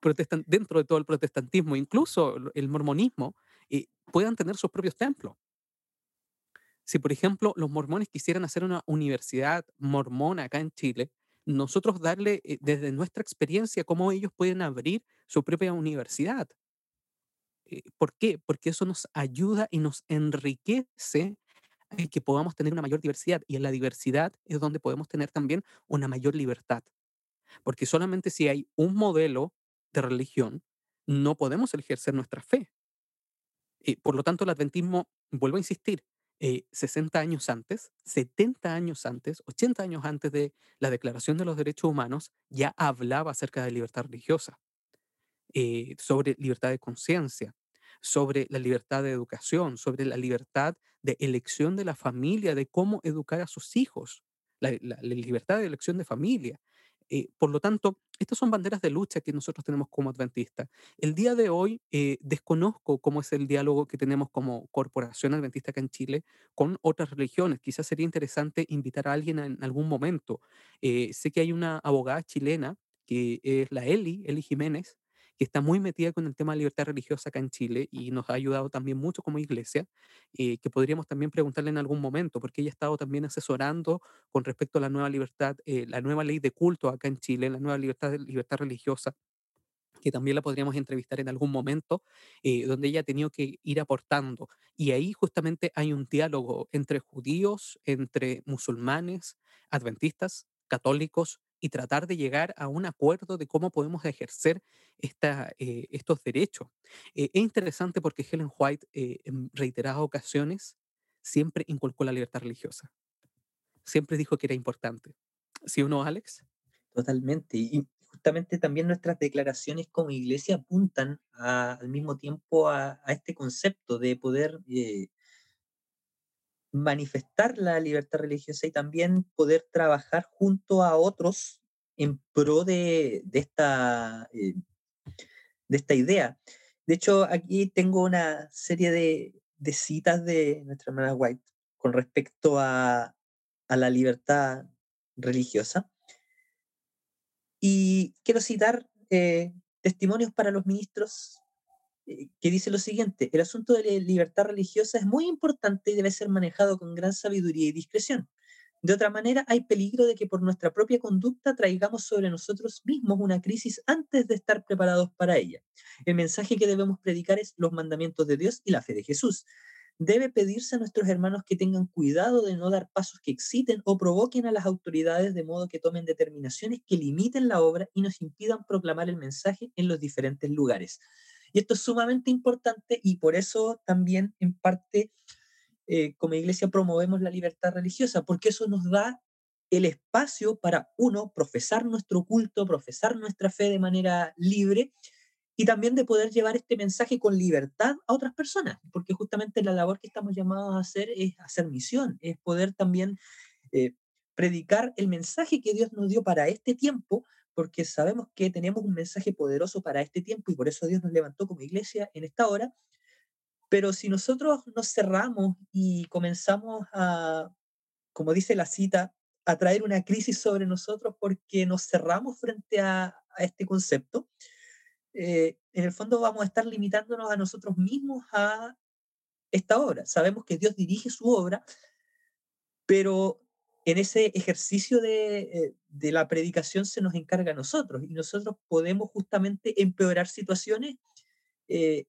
[SPEAKER 1] protestan, dentro de todo el protestantismo, incluso el mormonismo, puedan tener sus propios templos. Si, por ejemplo, los mormones quisieran hacer una universidad mormona acá en Chile, nosotros darle eh, desde nuestra experiencia cómo ellos pueden abrir su propia universidad. Eh, ¿Por qué? Porque eso nos ayuda y nos enriquece en que podamos tener una mayor diversidad. Y en la diversidad es donde podemos tener también una mayor libertad. Porque solamente si hay un modelo de religión, no podemos ejercer nuestra fe. Eh, por lo tanto, el adventismo, vuelvo a insistir, 60 eh, años antes, 70 años antes, 80 años antes de la Declaración de los Derechos Humanos, ya hablaba acerca de libertad religiosa, eh, sobre libertad de conciencia, sobre la libertad de educación, sobre la libertad de elección de la familia, de cómo educar a sus hijos, la libertad de elección de familia, eh, por lo tanto, estas son banderas de lucha que nosotros tenemos como adventistas. El día de hoy eh, desconozco cómo es el diálogo que tenemos como corporación adventista acá en Chile con otras religiones. Quizás sería interesante invitar a alguien en algún momento. Eh, sé que hay una abogada chilena que es la Eli, Eli Jiménez, que está muy metida con el tema de libertad religiosa acá en Chile y nos ha ayudado también mucho como iglesia, eh, que podríamos también preguntarle en algún momento, porque ella ha estado también asesorando con respecto a la nueva libertad, eh, la nueva ley de culto acá en Chile, la nueva libertad, libertad religiosa que también la podríamos entrevistar en algún momento, eh, donde ella ha tenido que ir aportando. Y ahí justamente hay un diálogo entre judíos, entre musulmanes, adventistas, católicos, y tratar de llegar a un acuerdo de cómo podemos ejercer esta, eh, estos derechos. Eh, es interesante porque Helen White eh, en reiteradas ocasiones siempre inculcó la libertad religiosa. Siempre dijo que era importante. ¿Sí o no, Alex?
[SPEAKER 2] Totalmente. Y justamente también nuestras declaraciones como iglesia apuntan al mismo tiempo a, a, este concepto de poder manifestar la libertad religiosa y también poder trabajar junto a otros en pro de, esta, eh, de esta idea. De hecho, aquí tengo una serie de, citas de nuestra hermana White con respecto a, la libertad religiosa. Y quiero citar eh, testimonios para los ministros que dice lo siguiente, el asunto de la libertad religiosa es muy importante y debe ser manejado con gran sabiduría y discreción. De otra manera, hay peligro de que por nuestra propia conducta traigamos sobre nosotros mismos una crisis antes de estar preparados para ella. El mensaje que debemos predicar es los mandamientos de Dios y la fe de Jesús. Debe pedirse a nuestros hermanos que tengan cuidado de no dar pasos que exciten o provoquen a las autoridades de modo que tomen determinaciones que limiten la obra y nos impidan proclamar el mensaje en los diferentes lugares. Y esto es sumamente importante y por eso también en parte eh, como iglesia promovemos la libertad religiosa, porque eso nos da el espacio para, uno, profesar nuestro culto, profesar nuestra fe de manera libre y también de poder llevar este mensaje con libertad a otras personas, porque justamente la labor que estamos llamados a hacer es hacer misión, es poder también eh, predicar el mensaje que Dios nos dio para este tiempo, porque sabemos que tenemos un mensaje poderoso para este tiempo y por eso Dios nos levantó como iglesia en esta hora. Pero si nosotros nos cerramos y comenzamos a, como dice la cita, a traer una crisis sobre nosotros porque nos cerramos frente a, a este concepto, eh, en el fondo vamos a estar limitándonos a nosotros mismos a esta obra. Sabemos que Dios dirige su obra, pero en ese ejercicio de, eh, de, la predicación se nos encarga a nosotros y nosotros podemos justamente empeorar situaciones eh,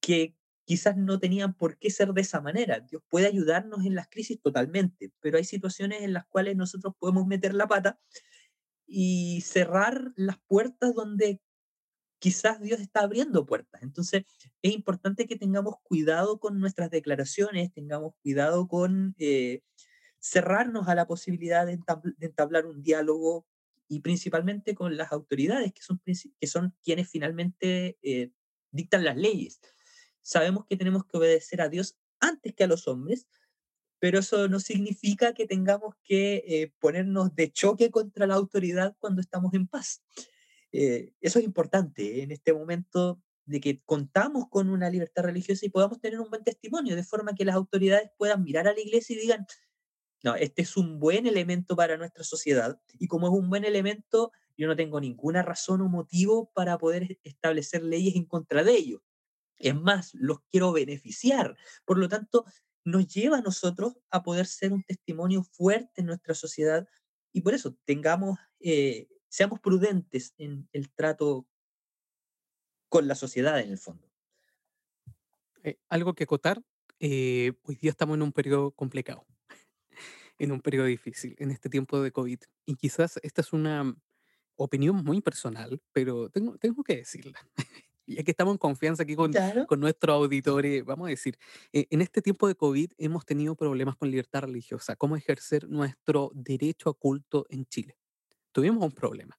[SPEAKER 2] que quizás no tenían por qué ser de esa manera. Dios puede ayudarnos en las crisis totalmente, pero hay situaciones en las cuales nosotros podemos meter la pata y cerrar las puertas donde quizás Dios está abriendo puertas. Entonces, es importante que tengamos cuidado con nuestras declaraciones, tengamos cuidado con eh, cerrarnos a la posibilidad de, entablar un diálogo y principalmente con las autoridades, que son, que son quienes finalmente eh, dictan las leyes. Sabemos que tenemos que obedecer a Dios antes que a los hombres, pero eso no significa que tengamos que eh, ponernos de choque contra la autoridad cuando estamos en paz. Eh, eso es importante en este momento de que contamos con una libertad religiosa y podamos tener un buen testimonio, de forma que las autoridades puedan mirar a la iglesia y digan, no, este es un buen elemento para nuestra sociedad y como es un buen elemento, yo no tengo ninguna razón o motivo para poder establecer leyes en contra de ellos. Es más, los quiero beneficiar. Por lo tanto, nos lleva a nosotros a poder ser un testimonio fuerte en nuestra sociedad y por eso tengamos eh, seamos prudentes en el trato con la sociedad en el fondo.
[SPEAKER 1] Eh, algo que acotar, eh, hoy día estamos en un periodo complicado, en un periodo difícil, en este tiempo de COVID. Y quizás esta es una opinión muy personal, pero tengo, tengo que decirla. ya que estamos en confianza aquí con,
[SPEAKER 2] Claro,
[SPEAKER 1] con nuestros auditores, vamos a decir, eh, en este tiempo de COVID hemos tenido problemas con libertad religiosa, cómo ejercer nuestro derecho a culto en Chile tuvimos un problema.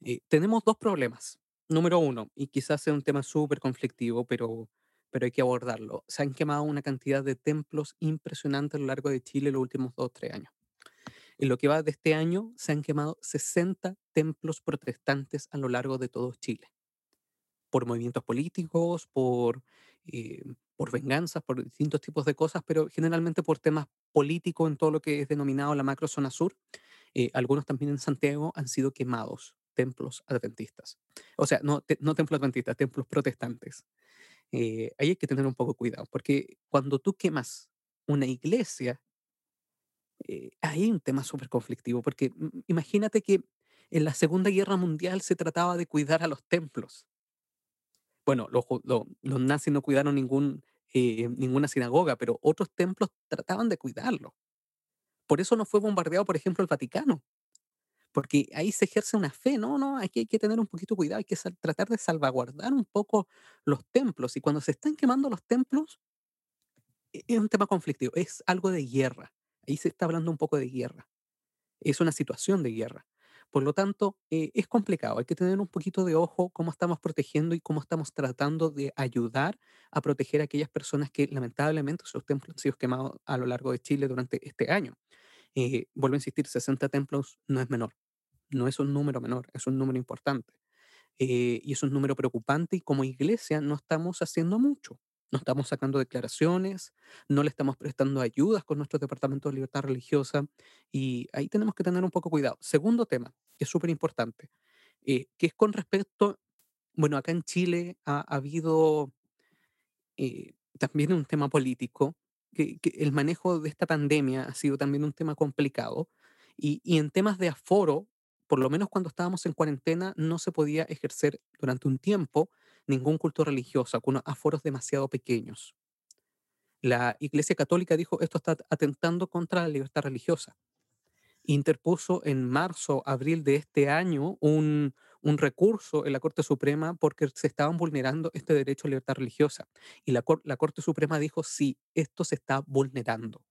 [SPEAKER 1] Eh, tenemos dos problemas. Número uno, y quizás sea un tema súper conflictivo, pero, pero hay que abordarlo. Se han quemado una cantidad de templos impresionante a lo largo de Chile los últimos dos o tres años. En lo que va de este año, se han quemado 60 templos protestantes a lo largo de todo Chile. Por movimientos políticos, por, eh, por venganzas, por distintos tipos de cosas, pero generalmente por temas políticos en todo lo que es denominado la macro zona sur eh, algunos también en Santiago han sido quemados, templos adventistas. O sea, no, no templos adventistas, templos protestantes. Eh, ahí hay que tener un poco cuidado, porque cuando tú quemas una iglesia, eh, hay un tema súper conflictivo, porque mm, imagínate que en la Segunda Guerra Mundial se trataba de cuidar a los templos. Bueno, los, los nazis no cuidaron ningún, ninguna sinagoga, pero otros templos trataban de cuidarlo. Por eso no fue bombardeado, por ejemplo, el Vaticano, porque ahí se ejerce una fe, no, no, aquí hay que tener un poquito cuidado, hay que tratar de salvaguardar un poco los templos, y cuando se están quemando los templos, e, es un tema conflictivo, es algo de guerra, ahí se está hablando un poco de guerra, es una situación de guerra. Por lo tanto, eh, es complicado, hay que tener un poquito de ojo cómo estamos protegiendo y cómo estamos tratando de ayudar a proteger a aquellas personas que lamentablemente sus templos han sido quemados a lo largo de Chile durante este año. Eh, vuelvo a insistir, 60 templos no es menor, no es un número menor, es un número importante. Eh, y es un número preocupante y como iglesia no estamos haciendo mucho. No estamos sacando declaraciones, no le estamos prestando ayudas con nuestro Departamento de Libertad Religiosa y ahí tenemos que tener un poco cuidado. Segundo tema, que es súper importante, eh, que es con respecto, bueno, acá en Chile ha, ha habido también un tema político que, el manejo de esta pandemia ha sido también un tema complicado y, y en temas de aforo, por lo menos cuando estábamos en cuarentena, no se podía ejercer durante un tiempo ningún culto religioso con aforos demasiado pequeños. La Iglesia Católica dijo esto está atentando contra la libertad religiosa interpuso en marzo, abril de este año un, un recurso en la Corte Suprema porque se estaban vulnerando este derecho a libertad religiosa. Y la, la Corte Suprema dijo, sí, esto se está vulnerando.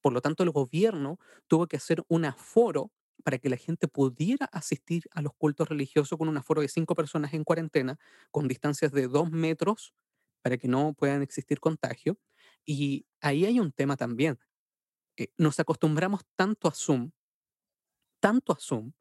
[SPEAKER 1] Por lo tanto, el gobierno tuvo que hacer un aforo para que la gente pudiera asistir a los cultos religiosos con un aforo de cinco personas en cuarentena, con distancias de dos metros, para que no puedan existir contagio. Y ahí hay un tema también. Eh, nos acostumbramos tanto a Zoom tanto a Zoom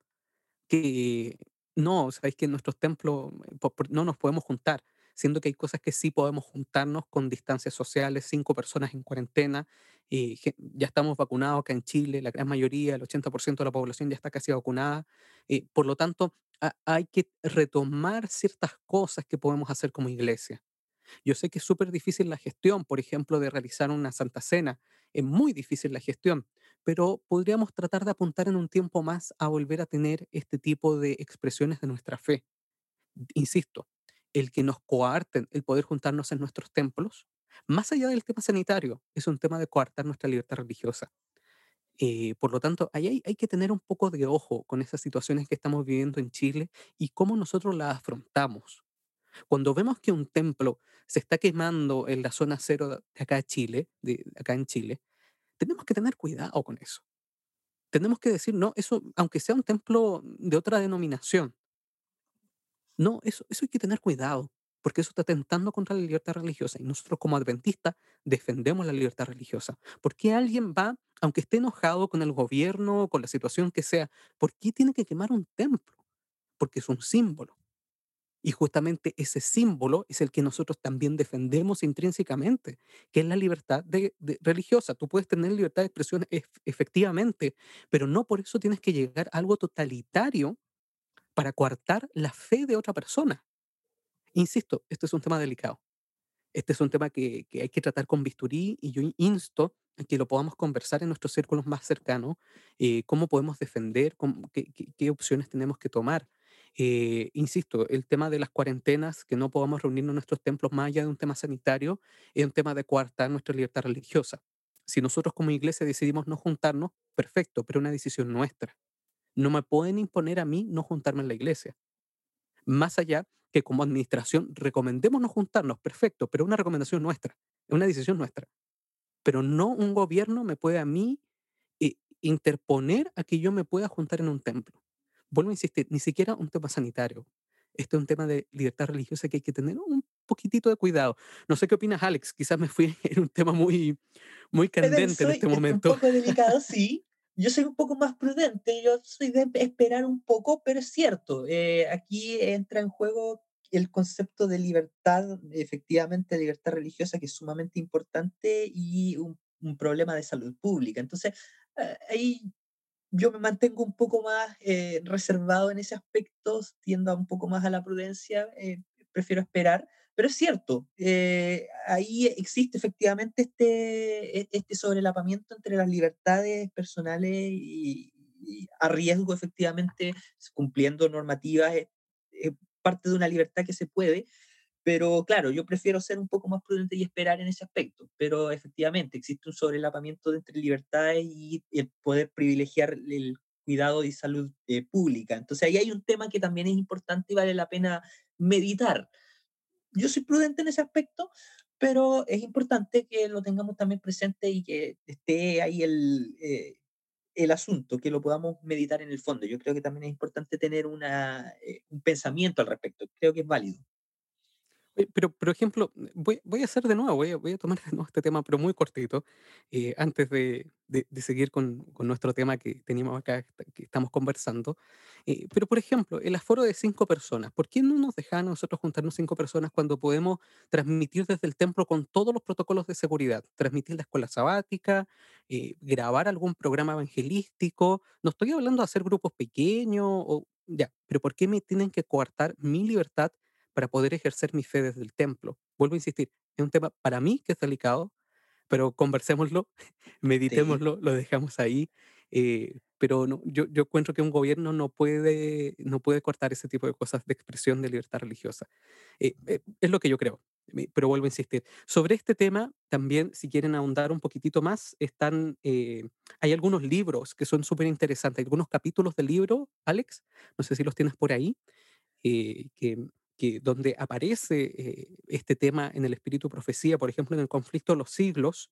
[SPEAKER 1] que no, sabéis que en nuestros templos eh, no nos podemos juntar, siendo que hay cosas que sí podemos juntarnos con distancias sociales, cinco personas en cuarentena, y ya estamos vacunados acá en Chile, la gran mayoría, el 80% de la población ya está casi vacunada, eh, por lo tanto ha- hay que retomar ciertas cosas que podemos hacer como iglesia. Yo sé que es súper difícil la gestión, por ejemplo, de realizar una Santa Cena. Es muy difícil la gestión, pero podríamos tratar de apuntar en un tiempo más a volver a tener este tipo de expresiones de nuestra fe. Insisto, el que nos coarten el poder juntarnos en nuestros templos, más allá del tema sanitario, es un tema de coartar nuestra libertad religiosa. Eh, por lo tanto, ahí hay, hay que tener un poco de ojo con esas situaciones que estamos viviendo en Chile y cómo nosotros las afrontamos cuando vemos que un templo se está quemando en la zona cero acá de Chile, de acá en Chile, tenemos que tener cuidado con eso. Tenemos que decir, no, eso, aunque sea un templo de otra denominación, no, eso, eso hay que tener cuidado, porque eso está atentando contra la libertad religiosa. Y nosotros como adventistas defendemos la libertad religiosa. ¿Por qué alguien va, aunque esté enojado con el gobierno, con la situación que sea, por qué tiene que quemar un templo? Porque es un símbolo. Y justamente ese símbolo es el que nosotros también defendemos intrínsecamente, que es la libertad de- religiosa. Tú puedes tener libertad de expresión ef- efectivamente, pero no por eso tienes que llegar a algo totalitario para coartar la fe de otra persona. Insisto, este es un tema delicado. Este es un tema que, que hay que tratar con bisturí y yo insto a que lo podamos conversar en nuestros círculos más cercanos, eh, cómo podemos defender, cómo- qué, qué- qué opciones tenemos que tomar. Eh, insisto, el tema de las cuarentenas, que no podamos reunirnos en nuestros templos más allá de un tema sanitario, es un tema de coartar nuestra libertad religiosa. Si nosotros como iglesia decidimos no juntarnos, perfecto, pero una decisión nuestra. No me pueden imponer a mí no juntarme en la iglesia. Más allá que como administración recomendemos no juntarnos, perfecto, pero una recomendación nuestra, es una decisión nuestra. Pero no un gobierno me puede a mí eh, interponer a que yo me pueda juntar en un templo. Vuelvo a insistir, ni siquiera un tema sanitario. Este es un tema de libertad religiosa que hay que tener un poquitito de cuidado. No sé qué opinas, Alex. Quizás me fui en un tema muy, muy candente en
[SPEAKER 2] denso y
[SPEAKER 1] este
[SPEAKER 2] es un
[SPEAKER 1] momento.
[SPEAKER 2] poco delicado, sí. Yo soy un poco más prudente, yo soy de esperar un poco, pero es cierto, eh, aquí entra en juego el concepto de libertad, efectivamente, libertad religiosa, que es sumamente importante, y un, un problema de salud pública. Entonces, eh, ahí yo me mantengo un poco más eh, reservado en ese aspecto, tiendo un poco más a la prudencia, eh, prefiero esperar, pero es cierto, eh, ahí existe efectivamente este, e- este sobrelapamiento entre las libertades personales y, y a riesgo efectivamente cumpliendo normativas, eh, eh, parte de una libertad que se puede, pero claro, yo prefiero ser un poco más prudente y esperar en ese aspecto. Pero efectivamente existe un sobrelapamiento entre libertades y el poder privilegiar el cuidado y salud eh, pública. Entonces ahí hay un tema que también es importante y vale la pena meditar. Yo soy prudente en ese aspecto, pero es importante que lo tengamos también presente y que esté ahí el, eh, el asunto, que lo podamos meditar en el fondo. Yo creo que también es importante tener una, eh, un pensamiento al respecto. Creo que es válido.
[SPEAKER 1] Pero, por ejemplo, voy, voy a hacer de nuevo, voy a, voy a tomar de nuevo este tema, pero muy cortito, eh, antes de, de- de seguir con, con nuestro tema que teníamos acá, que estamos conversando. Eh, pero, por ejemplo, el aforo de cinco personas, ¿por qué no nos dejan a nosotros juntarnos cinco personas cuando podemos transmitir desde el templo con todos los protocolos de seguridad? Transmitir la escuela sabática, eh, grabar algún programa evangelístico. No estoy hablando de hacer grupos pequeños, o, ya, pero ¿por qué me tienen que coartar mi libertad? Para poder ejercer mi fe desde el templo. Vuelvo a insistir, es un tema para mí que es delicado, pero conversémoslo,
[SPEAKER 2] Sí.
[SPEAKER 1] meditémoslo, lo dejamos ahí. eh, pero no, yo, yo encuentro que un gobierno no puede, no puede cortar ese tipo de cosas de expresión de libertad religiosa. Eh, eh, es lo que yo creo, pero vuelvo a insistir. Sobre este tema, también, si quieren ahondar un poquitito más, están, eh, hay algunos libros que son súper interesantes, algunos capítulos del libro, Alex, no sé si los tienes por ahí, eh, que, que donde aparece eh, este tema en el espíritu profecía, por ejemplo, en el conflicto de los siglos,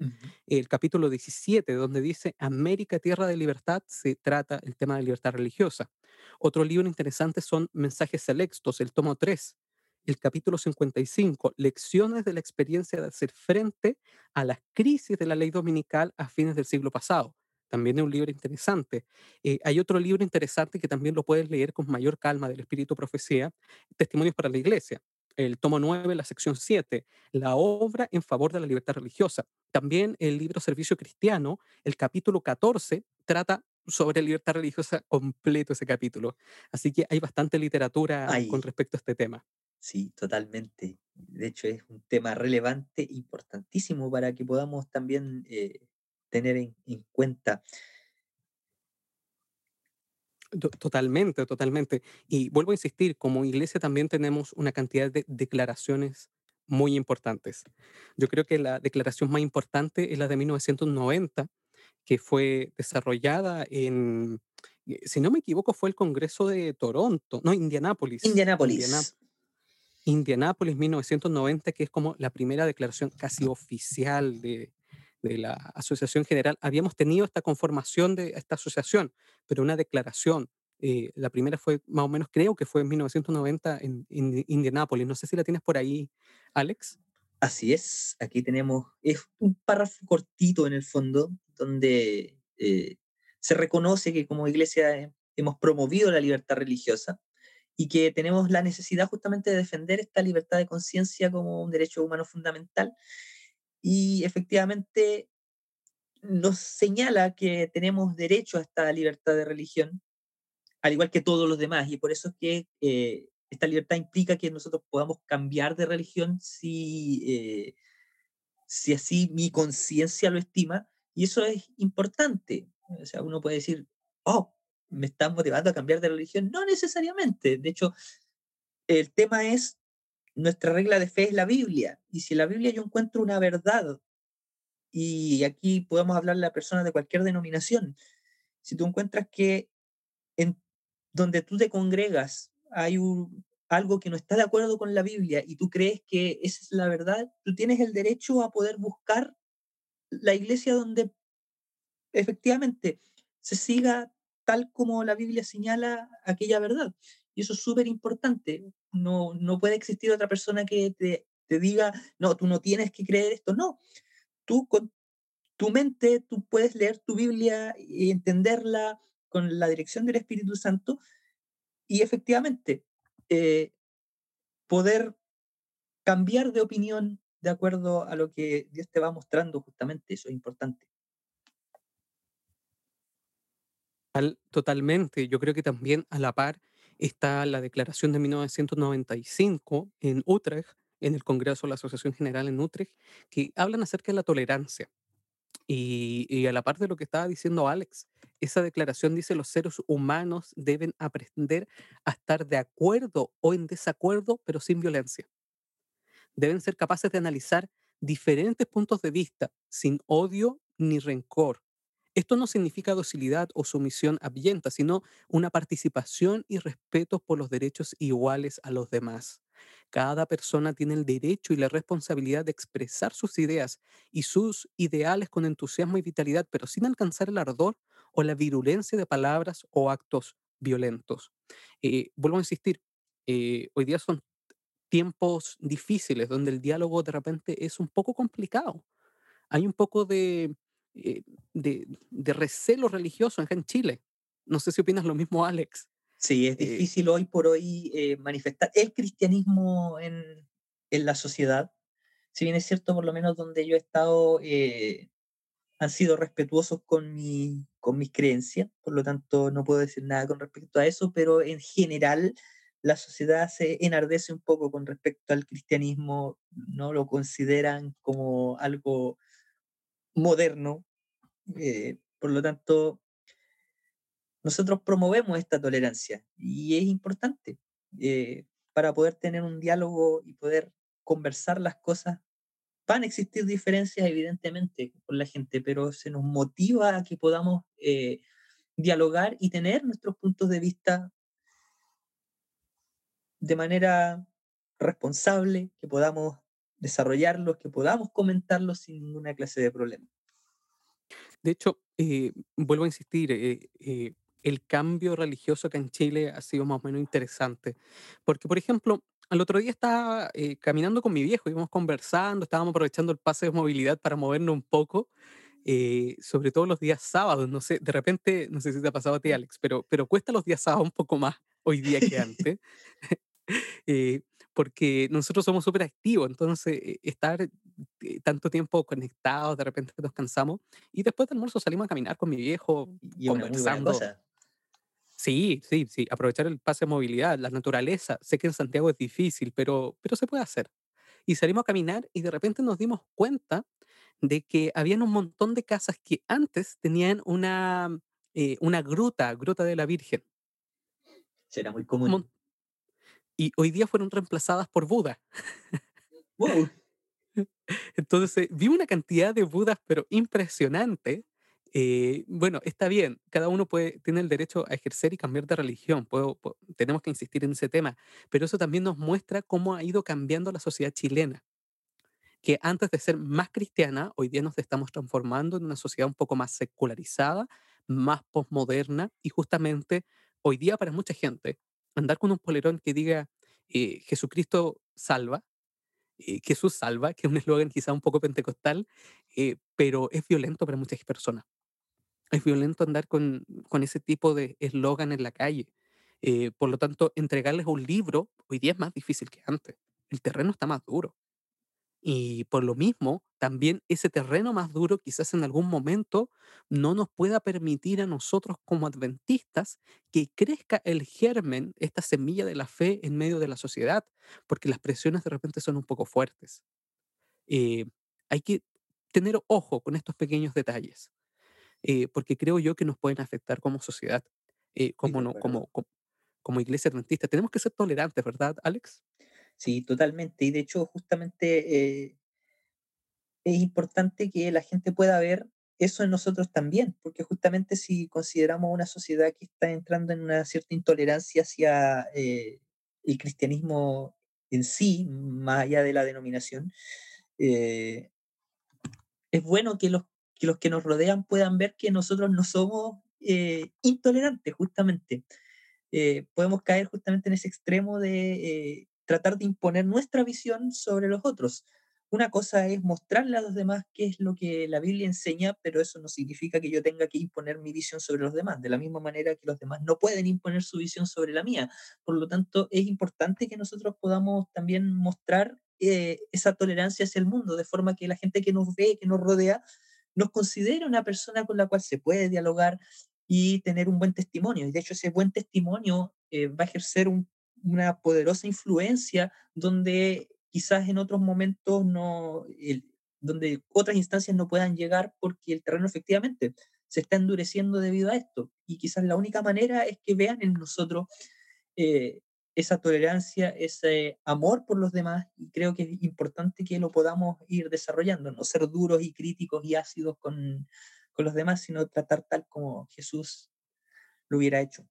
[SPEAKER 1] el capítulo 17, donde dice América, tierra de libertad, se trata el tema de libertad religiosa. Otro libro interesante son Mensajes Selectos, el tomo 3, el capítulo 55, Lecciones de la experiencia de hacer frente a las crisis de la ley dominical a fines del siglo pasado. También es un libro interesante. Eh, hay otro libro interesante que también lo puedes leer con mayor calma del Espíritu Profecía, Testimonios para la Iglesia. El tomo 9, la sección 7, la obra en favor de la libertad religiosa. También el libro Servicio Cristiano, el capítulo 14, trata sobre libertad religiosa completo ese capítulo. Así que hay bastante literatura con
[SPEAKER 2] Ay,
[SPEAKER 1] respecto a este tema.
[SPEAKER 2] sí, totalmente. De hecho, es un tema relevante, importantísimo para que podamos también eh, tener en, en cuenta.
[SPEAKER 1] To- Totalmente, totalmente. Y vuelvo a insistir, como iglesia también tenemos una cantidad de declaraciones muy importantes. Yo creo que la declaración más importante es la de 1990, que fue desarrollada en, eh, si no me equivoco, fue el Congreso de Toronto, no, Indianápolis,
[SPEAKER 2] Indianápolis.
[SPEAKER 1] Indianápolis 1990, que es como la primera declaración casi oficial de, de la Asociación General. Habíamos tenido esta conformación de esta asociación, pero una declaración. eh, la primera fue más o menos, creo que fue en 1990 en, en Indianápolis. No sé si la tienes por ahí, Alex.
[SPEAKER 2] Así es, aquí tenemos, es un párrafo cortito en el fondo, donde eh, se reconoce que como iglesia eh, hemos promovido la libertad religiosa y que tenemos la necesidad justamente de defender esta libertad de conciencia como un derecho humano fundamental. Y efectivamente nos señala que tenemos derecho a esta libertad de religión, al igual que todos los demás, y por eso es que eh, esta libertad implica que nosotros podamos cambiar de religión si, eh, si así mi conciencia lo estima, y eso es importante. O sea, uno puede decir, oh, me están motivando a cambiar de religión. No necesariamente. De hecho, el tema es, nuestra regla de fe es la Biblia, y si en la Biblia yo encuentro una verdad, y aquí podemos hablarle a personas de cualquier denominación, si tú encuentras que en donde tú te congregas hay algo que no está de acuerdo con la Biblia y tú crees que esa es la verdad, tú tienes el derecho a poder buscar la iglesia donde efectivamente se siga tal como la Biblia señala aquella verdad. Y eso es súper importante. No, no puede existir otra persona que te, te diga, no, tú no tienes que creer esto. No, tú con tu mente, tú puedes leer tu Biblia y entenderla con la dirección del Espíritu Santo y efectivamente eh, poder cambiar de opinión de acuerdo a lo que Dios te va mostrando justamente, eso es importante.
[SPEAKER 1] Al- totalmente. Yo creo que también a la par está la declaración de 1995 en Utrecht, en el Congreso de la Asociación General en Utrecht, que hablan acerca de la tolerancia. Y, a la par de lo que estaba diciendo Alex, esa declaración dice los seres humanos deben aprender a estar de acuerdo o en desacuerdo, pero sin violencia. Deben ser capaces de analizar diferentes puntos de vista sin odio ni rencor. Esto no significa docilidad o sumisión abyenta, sino una participación y respeto por los derechos iguales a los demás. Cada persona tiene el derecho y la responsabilidad de expresar sus ideas y sus ideales con entusiasmo y vitalidad, pero sin alcanzar el ardor o la virulencia de palabras o actos violentos. Eh, vuelvo a insistir, eh, hoy día son tiempos difíciles donde el diálogo de repente es un poco complicado. Hay un poco de, eh, de, de recelo religioso acá en Chile. No sé si opinas lo mismo, Alex.
[SPEAKER 2] Sí, es
[SPEAKER 1] Eh,
[SPEAKER 2] difícil hoy por hoy eh, manifestar el cristianismo en, en, la sociedad. Si bien es cierto, por lo menos donde yo he estado, han sido respetuosos con, mi, con mis creencias, por lo tanto no puedo decir nada con respecto a eso, pero en general la sociedad se enardece un poco con respecto al cristianismo, no lo consideran como algo moderno, eh, por lo tanto nosotros promovemos esta tolerancia y es importante eh, para poder tener un diálogo y poder conversar las cosas. Van a existir diferencias, evidentemente, con la gente, pero se nos motiva a que podamos eh, dialogar y tener nuestros puntos de vista de manera responsable, que podamos desarrollarlos, que podamos comentarlos sin ninguna clase de problema.
[SPEAKER 1] de hecho, eh, vuelvo a insistir, eh, eh, el cambio religioso acá en Chile ha sido más o menos interesante. Porque, por ejemplo, al otro día estaba eh, caminando con mi viejo, íbamos conversando, estábamos aprovechando el pase de movilidad para movernos un poco eh, sobre todo los días sábados, no sé, de repente, no sé si te ha pasado a ti, Alex, pero, pero cuesta los días sábados un poco más hoy día que antes, eh, porque nosotros somos súper activos, entonces eh, estar eh, tanto tiempo conectados, de repente nos cansamos, y después del almuerzo salimos a caminar con mi viejo,
[SPEAKER 2] Y muy buena
[SPEAKER 1] conversando. Sí, sí, sí, aprovechar el pase de movilidad, la naturaleza. Sé que en Santiago es difícil, pero, pero se puede hacer. Y salimos a caminar y de repente nos dimos cuenta de que habían un montón de casas que antes tenían una, eh, una gruta, gruta de la Virgen.
[SPEAKER 2] Será muy común.
[SPEAKER 1] mon- Y hoy día fueron reemplazadas por Buda.
[SPEAKER 2] ¡Wow!
[SPEAKER 1] Entonces, vi una cantidad de Budas, pero impresionante. Eh, bueno, está bien, cada uno puede, tiene el derecho a ejercer y cambiar de religión, puedo- tenemos que insistir en ese tema, pero eso también nos muestra cómo ha ido cambiando la sociedad chilena, que antes de ser más cristiana, hoy día nos estamos transformando en una sociedad un poco más secularizada, más posmoderna, y justamente hoy día para mucha gente, andar con un polerón que diga eh, Jesucristo salva, eh, Jesús salva, que es un eslogan quizá un poco pentecostal, eh, pero es violento para muchas personas. Es violento andar con, con ese tipo de eslogan en la calle. Eh, por lo tanto, entregarles un libro hoy día es más difícil que antes. El terreno está más duro. Y por lo mismo, también ese terreno más duro quizás en algún momento no nos pueda permitir a nosotros como adventistas que crezca el germen, esta semilla de la fe en medio de la sociedad, porque las presiones de repente son un poco fuertes. Eh, hay que tener ojo con estos pequeños detalles, eh, porque creo yo que nos pueden afectar como sociedad, eh, como,
[SPEAKER 2] de
[SPEAKER 1] no, como, como, como iglesia adventista. Tenemos que ser tolerantes, ¿verdad, Alex?
[SPEAKER 2] Sí, totalmente. Y de hecho, justamente eh, es importante que la gente pueda ver eso en nosotros también, porque justamente si consideramos una sociedad que está entrando en una cierta intolerancia hacia eh, el cristianismo en sí, más allá de la denominación, eh, es bueno que los, que nos rodean puedan ver que nosotros no somos intolerantes, justamente. Podemos caer justamente en ese extremo de tratar de imponer nuestra visión sobre los otros. Una cosa es mostrarle a los demás qué es lo que la Biblia enseña, pero eso no significa que yo tenga que imponer mi visión sobre los demás, de la misma manera que los demás no pueden imponer su visión sobre la mía. Por lo tanto, es importante que nosotros podamos también mostrar eh, esa tolerancia hacia el mundo, de forma que la gente que nos ve, que nos rodea, nos considere una persona con la cual se puede dialogar y tener un buen testimonio. Y de hecho ese buen testimonio eh, va a ejercer un- una poderosa influencia donde quizás en otros momentos no, donde otras instancias no puedan llegar porque el terreno efectivamente se está endureciendo debido a esto. Y quizás la única manera es que vean en nosotros eh, esa tolerancia, ese amor por los demás, y creo que es importante que lo podamos ir desarrollando, no ser duros y críticos y ácidos con, con los demás, sino tratar tal como Jesús lo hubiera hecho.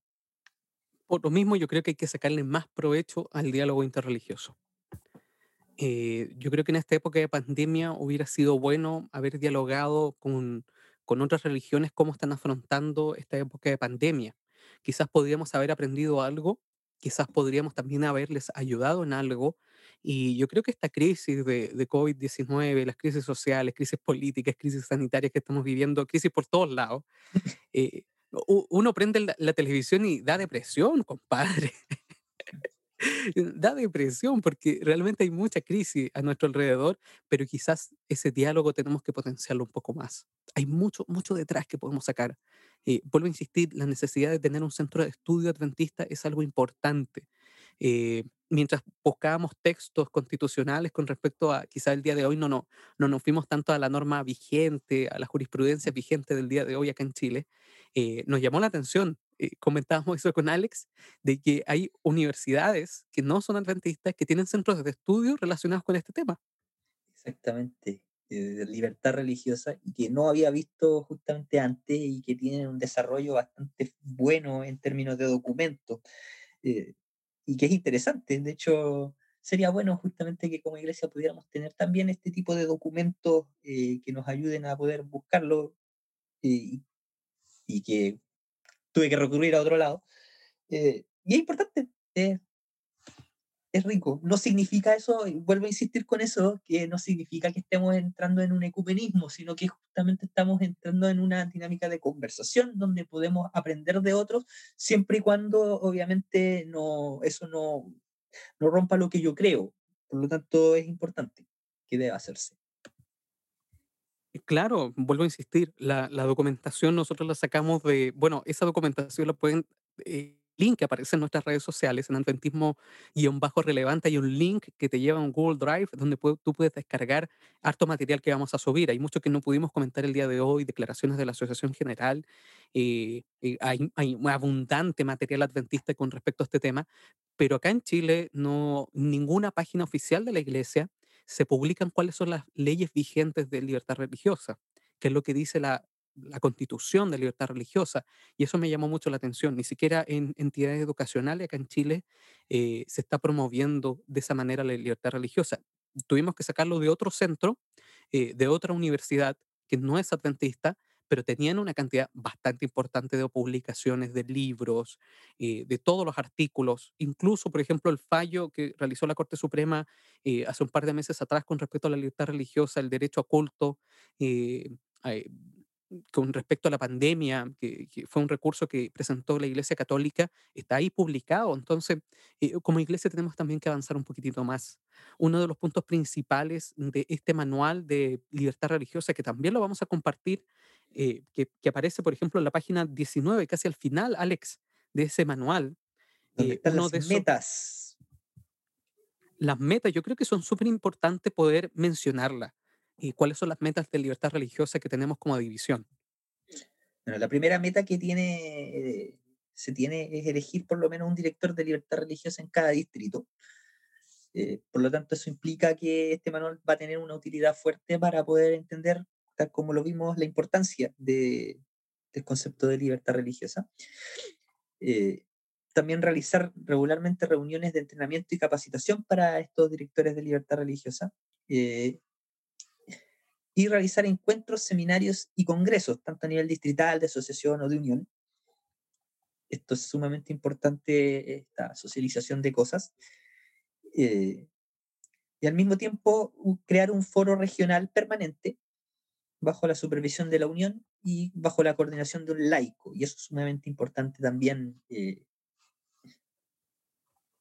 [SPEAKER 1] Por lo mismo, yo creo que hay que sacarle más provecho al diálogo interreligioso. Eh, yo creo que en esta época de pandemia hubiera sido bueno haber dialogado con, con otras religiones cómo están afrontando esta época de pandemia. Quizás podríamos haber aprendido algo, quizás podríamos también haberles ayudado en algo. Y yo creo que esta crisis de, de COVID-19, las crisis sociales, crisis políticas, crisis sanitarias que estamos viviendo, crisis por todos lados, eh, uno prende la, televisión y da depresión, compadre. da depresión porque realmente hay mucha crisis a nuestro alrededor, pero quizás ese diálogo tenemos que potenciarlo un poco más. Hay mucho, mucho detrás que podemos sacar. Eh, vuelvo a insistir, la necesidad de tener un centro de estudio adventista es algo importante. Eh, mientras buscábamos textos constitucionales con respecto a quizás el día de hoy no, no, no nos fuimos tanto a la norma vigente, a la jurisprudencia vigente del día de hoy acá en Chile, eh, nos llamó la atención, eh, comentábamos eso con Alex, de que hay universidades que no son adventistas que tienen centros de estudio relacionados con este tema.
[SPEAKER 2] Exactamente, eh, de libertad religiosa y que no había visto justamente antes y que tienen un desarrollo bastante bueno en términos de documentos eh, y que es interesante. De hecho, sería bueno justamente que como iglesia pudiéramos tener también este tipo de documentos eh, que nos ayuden a poder buscarlo y, que tuve que recurrir a otro lado. Eh, y es importante, es rico. No significa eso, vuelvo a insistir con eso, que no significa que estemos entrando en un ecumenismo, sino que justamente estamos entrando en una dinámica de conversación donde podemos aprender de otros, siempre y cuando obviamente no, eso no, no rompa lo que yo creo. Por lo tanto, es importante que deba hacerse.
[SPEAKER 1] Claro, vuelvo a insistir, la, la documentación nosotros la sacamos de, bueno, esa documentación la pueden eh, link que aparece en nuestras redes sociales, en Adventismo-relevante, hay un link que te lleva a un Google Drive donde tú puedes descargar harto material que vamos a subir. Hay mucho que no pudimos comentar el día de hoy, declaraciones de la Asociación General, eh, eh, hay, hay abundante material adventista con respecto a este tema, pero acá en Chile no ninguna página oficial de la iglesia se publican cuáles son las leyes vigentes de libertad religiosa, que es lo que dice la la constitución de libertad religiosa. Y eso me llamó mucho la atención. Ni siquiera en entidades educacionales acá en Chile eh, se está promoviendo de esa manera la libertad religiosa. Tuvimos que sacarlo de otro centro, eh, de otra universidad que no es adventista, pero tenían una cantidad bastante importante de publicaciones, de libros, eh, de todos los artículos, incluso, por ejemplo, el fallo que realizó la Corte Suprema hace un par de meses atrás con respecto a la libertad religiosa, el derecho a culto, con respecto a la pandemia, que, fue un recurso que presentó la Iglesia Católica, está ahí publicado. Entonces, eh, como iglesia tenemos también que avanzar un poquitito más. Uno de los puntos principales de este manual de libertad religiosa, que también lo vamos a compartir, eh, que, aparece, por ejemplo, en la página 19, casi al final, Alex, de ese manual.
[SPEAKER 2] ¿Dónde eh, están las metas?
[SPEAKER 1] Las metas, yo creo que son súper importantes poder mencionarlas y cuáles son las metas de libertad religiosa que tenemos como división.
[SPEAKER 2] Bueno, la primera meta que tiene, se tiene es elegir por lo menos un director de libertad religiosa en cada distrito. Eh, por lo tanto, eso implica que este manual va a tener una utilidad fuerte para poder entender, tal como lo vimos, la importancia de, del concepto de libertad religiosa. Eh, también realizar regularmente reuniones de entrenamiento y capacitación para estos directores de libertad religiosa. Eh, y realizar encuentros, seminarios y congresos, tanto a nivel distrital, de asociación o de unión. Esto es sumamente importante, esta socialización de cosas. Eh, y al mismo tiempo crear un foro regional permanente bajo la supervisión de la Unión y bajo la coordinación de un laico. Y eso es sumamente importante también eh,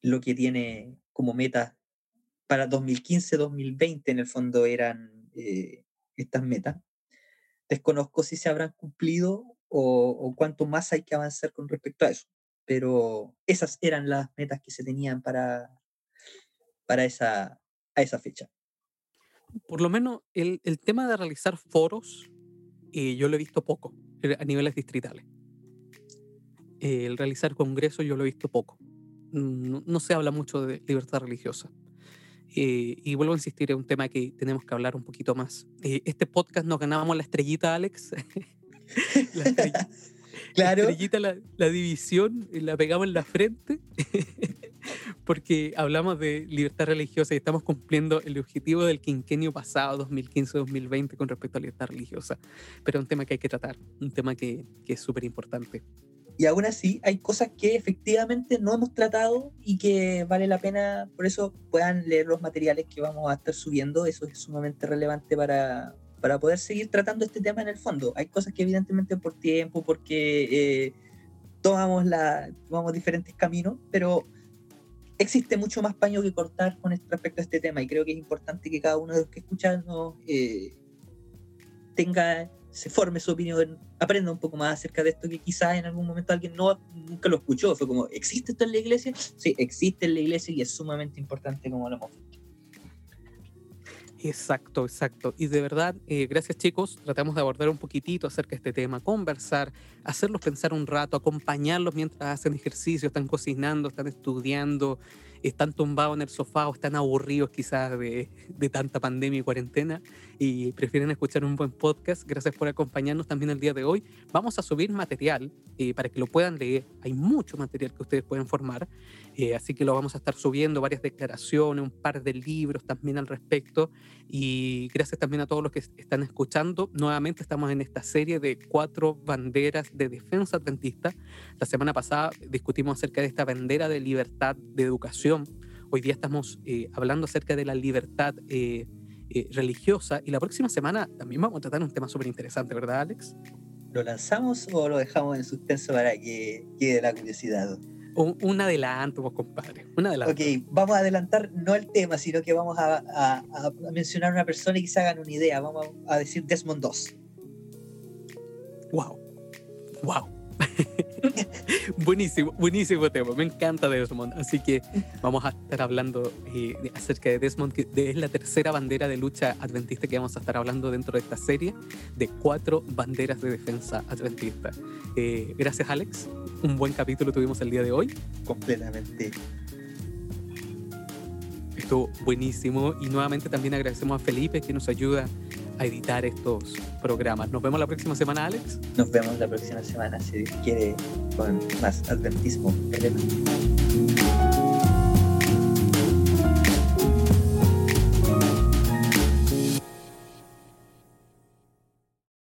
[SPEAKER 2] lo que tiene como meta para 2015-2020 en el fondo eran eh, estas metas. Desconozco si se habrán cumplido o, cuánto más hay que avanzar con respecto a eso, pero esas eran las metas que se tenían para, para esa, a esa fecha.
[SPEAKER 1] Por lo menos el, el tema de realizar foros, eh, yo lo he visto poco eh, a niveles distritales. el realizar congresos yo lo he visto poco. no, se habla mucho de libertad religiosa. Eh, y vuelvo a insistir, es un tema que tenemos que hablar un poquito más. Eh, este podcast nos ganábamos la estrellita, Alex. la estrellita, claro. La, estrellita la, la, división, eh, la pegamos en la frente, porque hablamos de libertad religiosa y estamos cumpliendo el objetivo del quinquenio pasado, 2015-2020, con respecto a libertad religiosa. Pero es un tema que hay que tratar, un tema que, que es súper importante.
[SPEAKER 2] Y aún así hay cosas que efectivamente no hemos tratado y que vale la pena, por eso puedan leer los materiales que vamos a estar subiendo, eso es sumamente relevante para, para poder seguir tratando este tema en el fondo. Hay cosas que evidentemente por tiempo, porque eh, tomamos, la, tomamos diferentes caminos, pero existe mucho más paño que cortar con respecto a este tema y creo que es importante que cada uno de los que escuchan eh, tenga se forme su opinión, aprenda un poco más acerca de esto que quizás en algún momento alguien no, nunca lo escuchó. Fue como, ¿existe esto en la iglesia? Sí, existe en la iglesia y es sumamente importante como lo hemos visto.
[SPEAKER 1] Exacto, exacto. Y de verdad, eh, gracias chicos, tratamos de abordar un poquitito acerca de este tema, conversar, hacerlos pensar un rato, acompañarlos mientras hacen ejercicio, están cocinando, están estudiando, están tumbados en el sofá o están aburridos quizás de, de, tanta pandemia y cuarentena y prefieren escuchar un buen podcast. Gracias por acompañarnos también el día de hoy. Vamos a subir material eh, para que lo puedan leer. Hay mucho material que ustedes pueden formar, eh, así que lo vamos a estar subiendo, varias declaraciones, un par de libros también al respecto. Y gracias también a todos los que están escuchando. Nuevamente estamos en esta serie de cuatro banderas de defensa adventista. La semana pasada discutimos acerca de esta bandera de libertad de educación Hoy día estamos eh, hablando acerca de la libertad eh, eh, religiosa y la próxima semana también vamos a tratar un tema súper interesante, ¿verdad, Alex?
[SPEAKER 2] ¿Lo lanzamos o lo dejamos en suspenso para que quede la curiosidad?
[SPEAKER 1] Un, adelanto, pues, compadre. Un adelanto.
[SPEAKER 2] Ok, vamos a adelantar no el tema, sino que vamos a, a, a mencionar una persona y que se hagan una idea. Vamos a decir Desmond 2.
[SPEAKER 1] Wow. Wow. buenísimo, buenísimo tema. Me encanta Desmond. Así que vamos a estar hablando eh, acerca de Desmond, que es la tercera bandera de lucha adventista que vamos a estar hablando dentro de esta serie de cuatro banderas de defensa adventista. Eh, gracias, Alex. Un buen capítulo tuvimos el día de hoy.
[SPEAKER 2] Completamente.
[SPEAKER 1] Estuvo buenísimo y nuevamente también agradecemos a Felipe que nos ayuda a editar estos programas. Nos vemos la próxima semana, Alex.
[SPEAKER 2] Nos vemos la próxima semana, si Dios quiere, con más adventismo.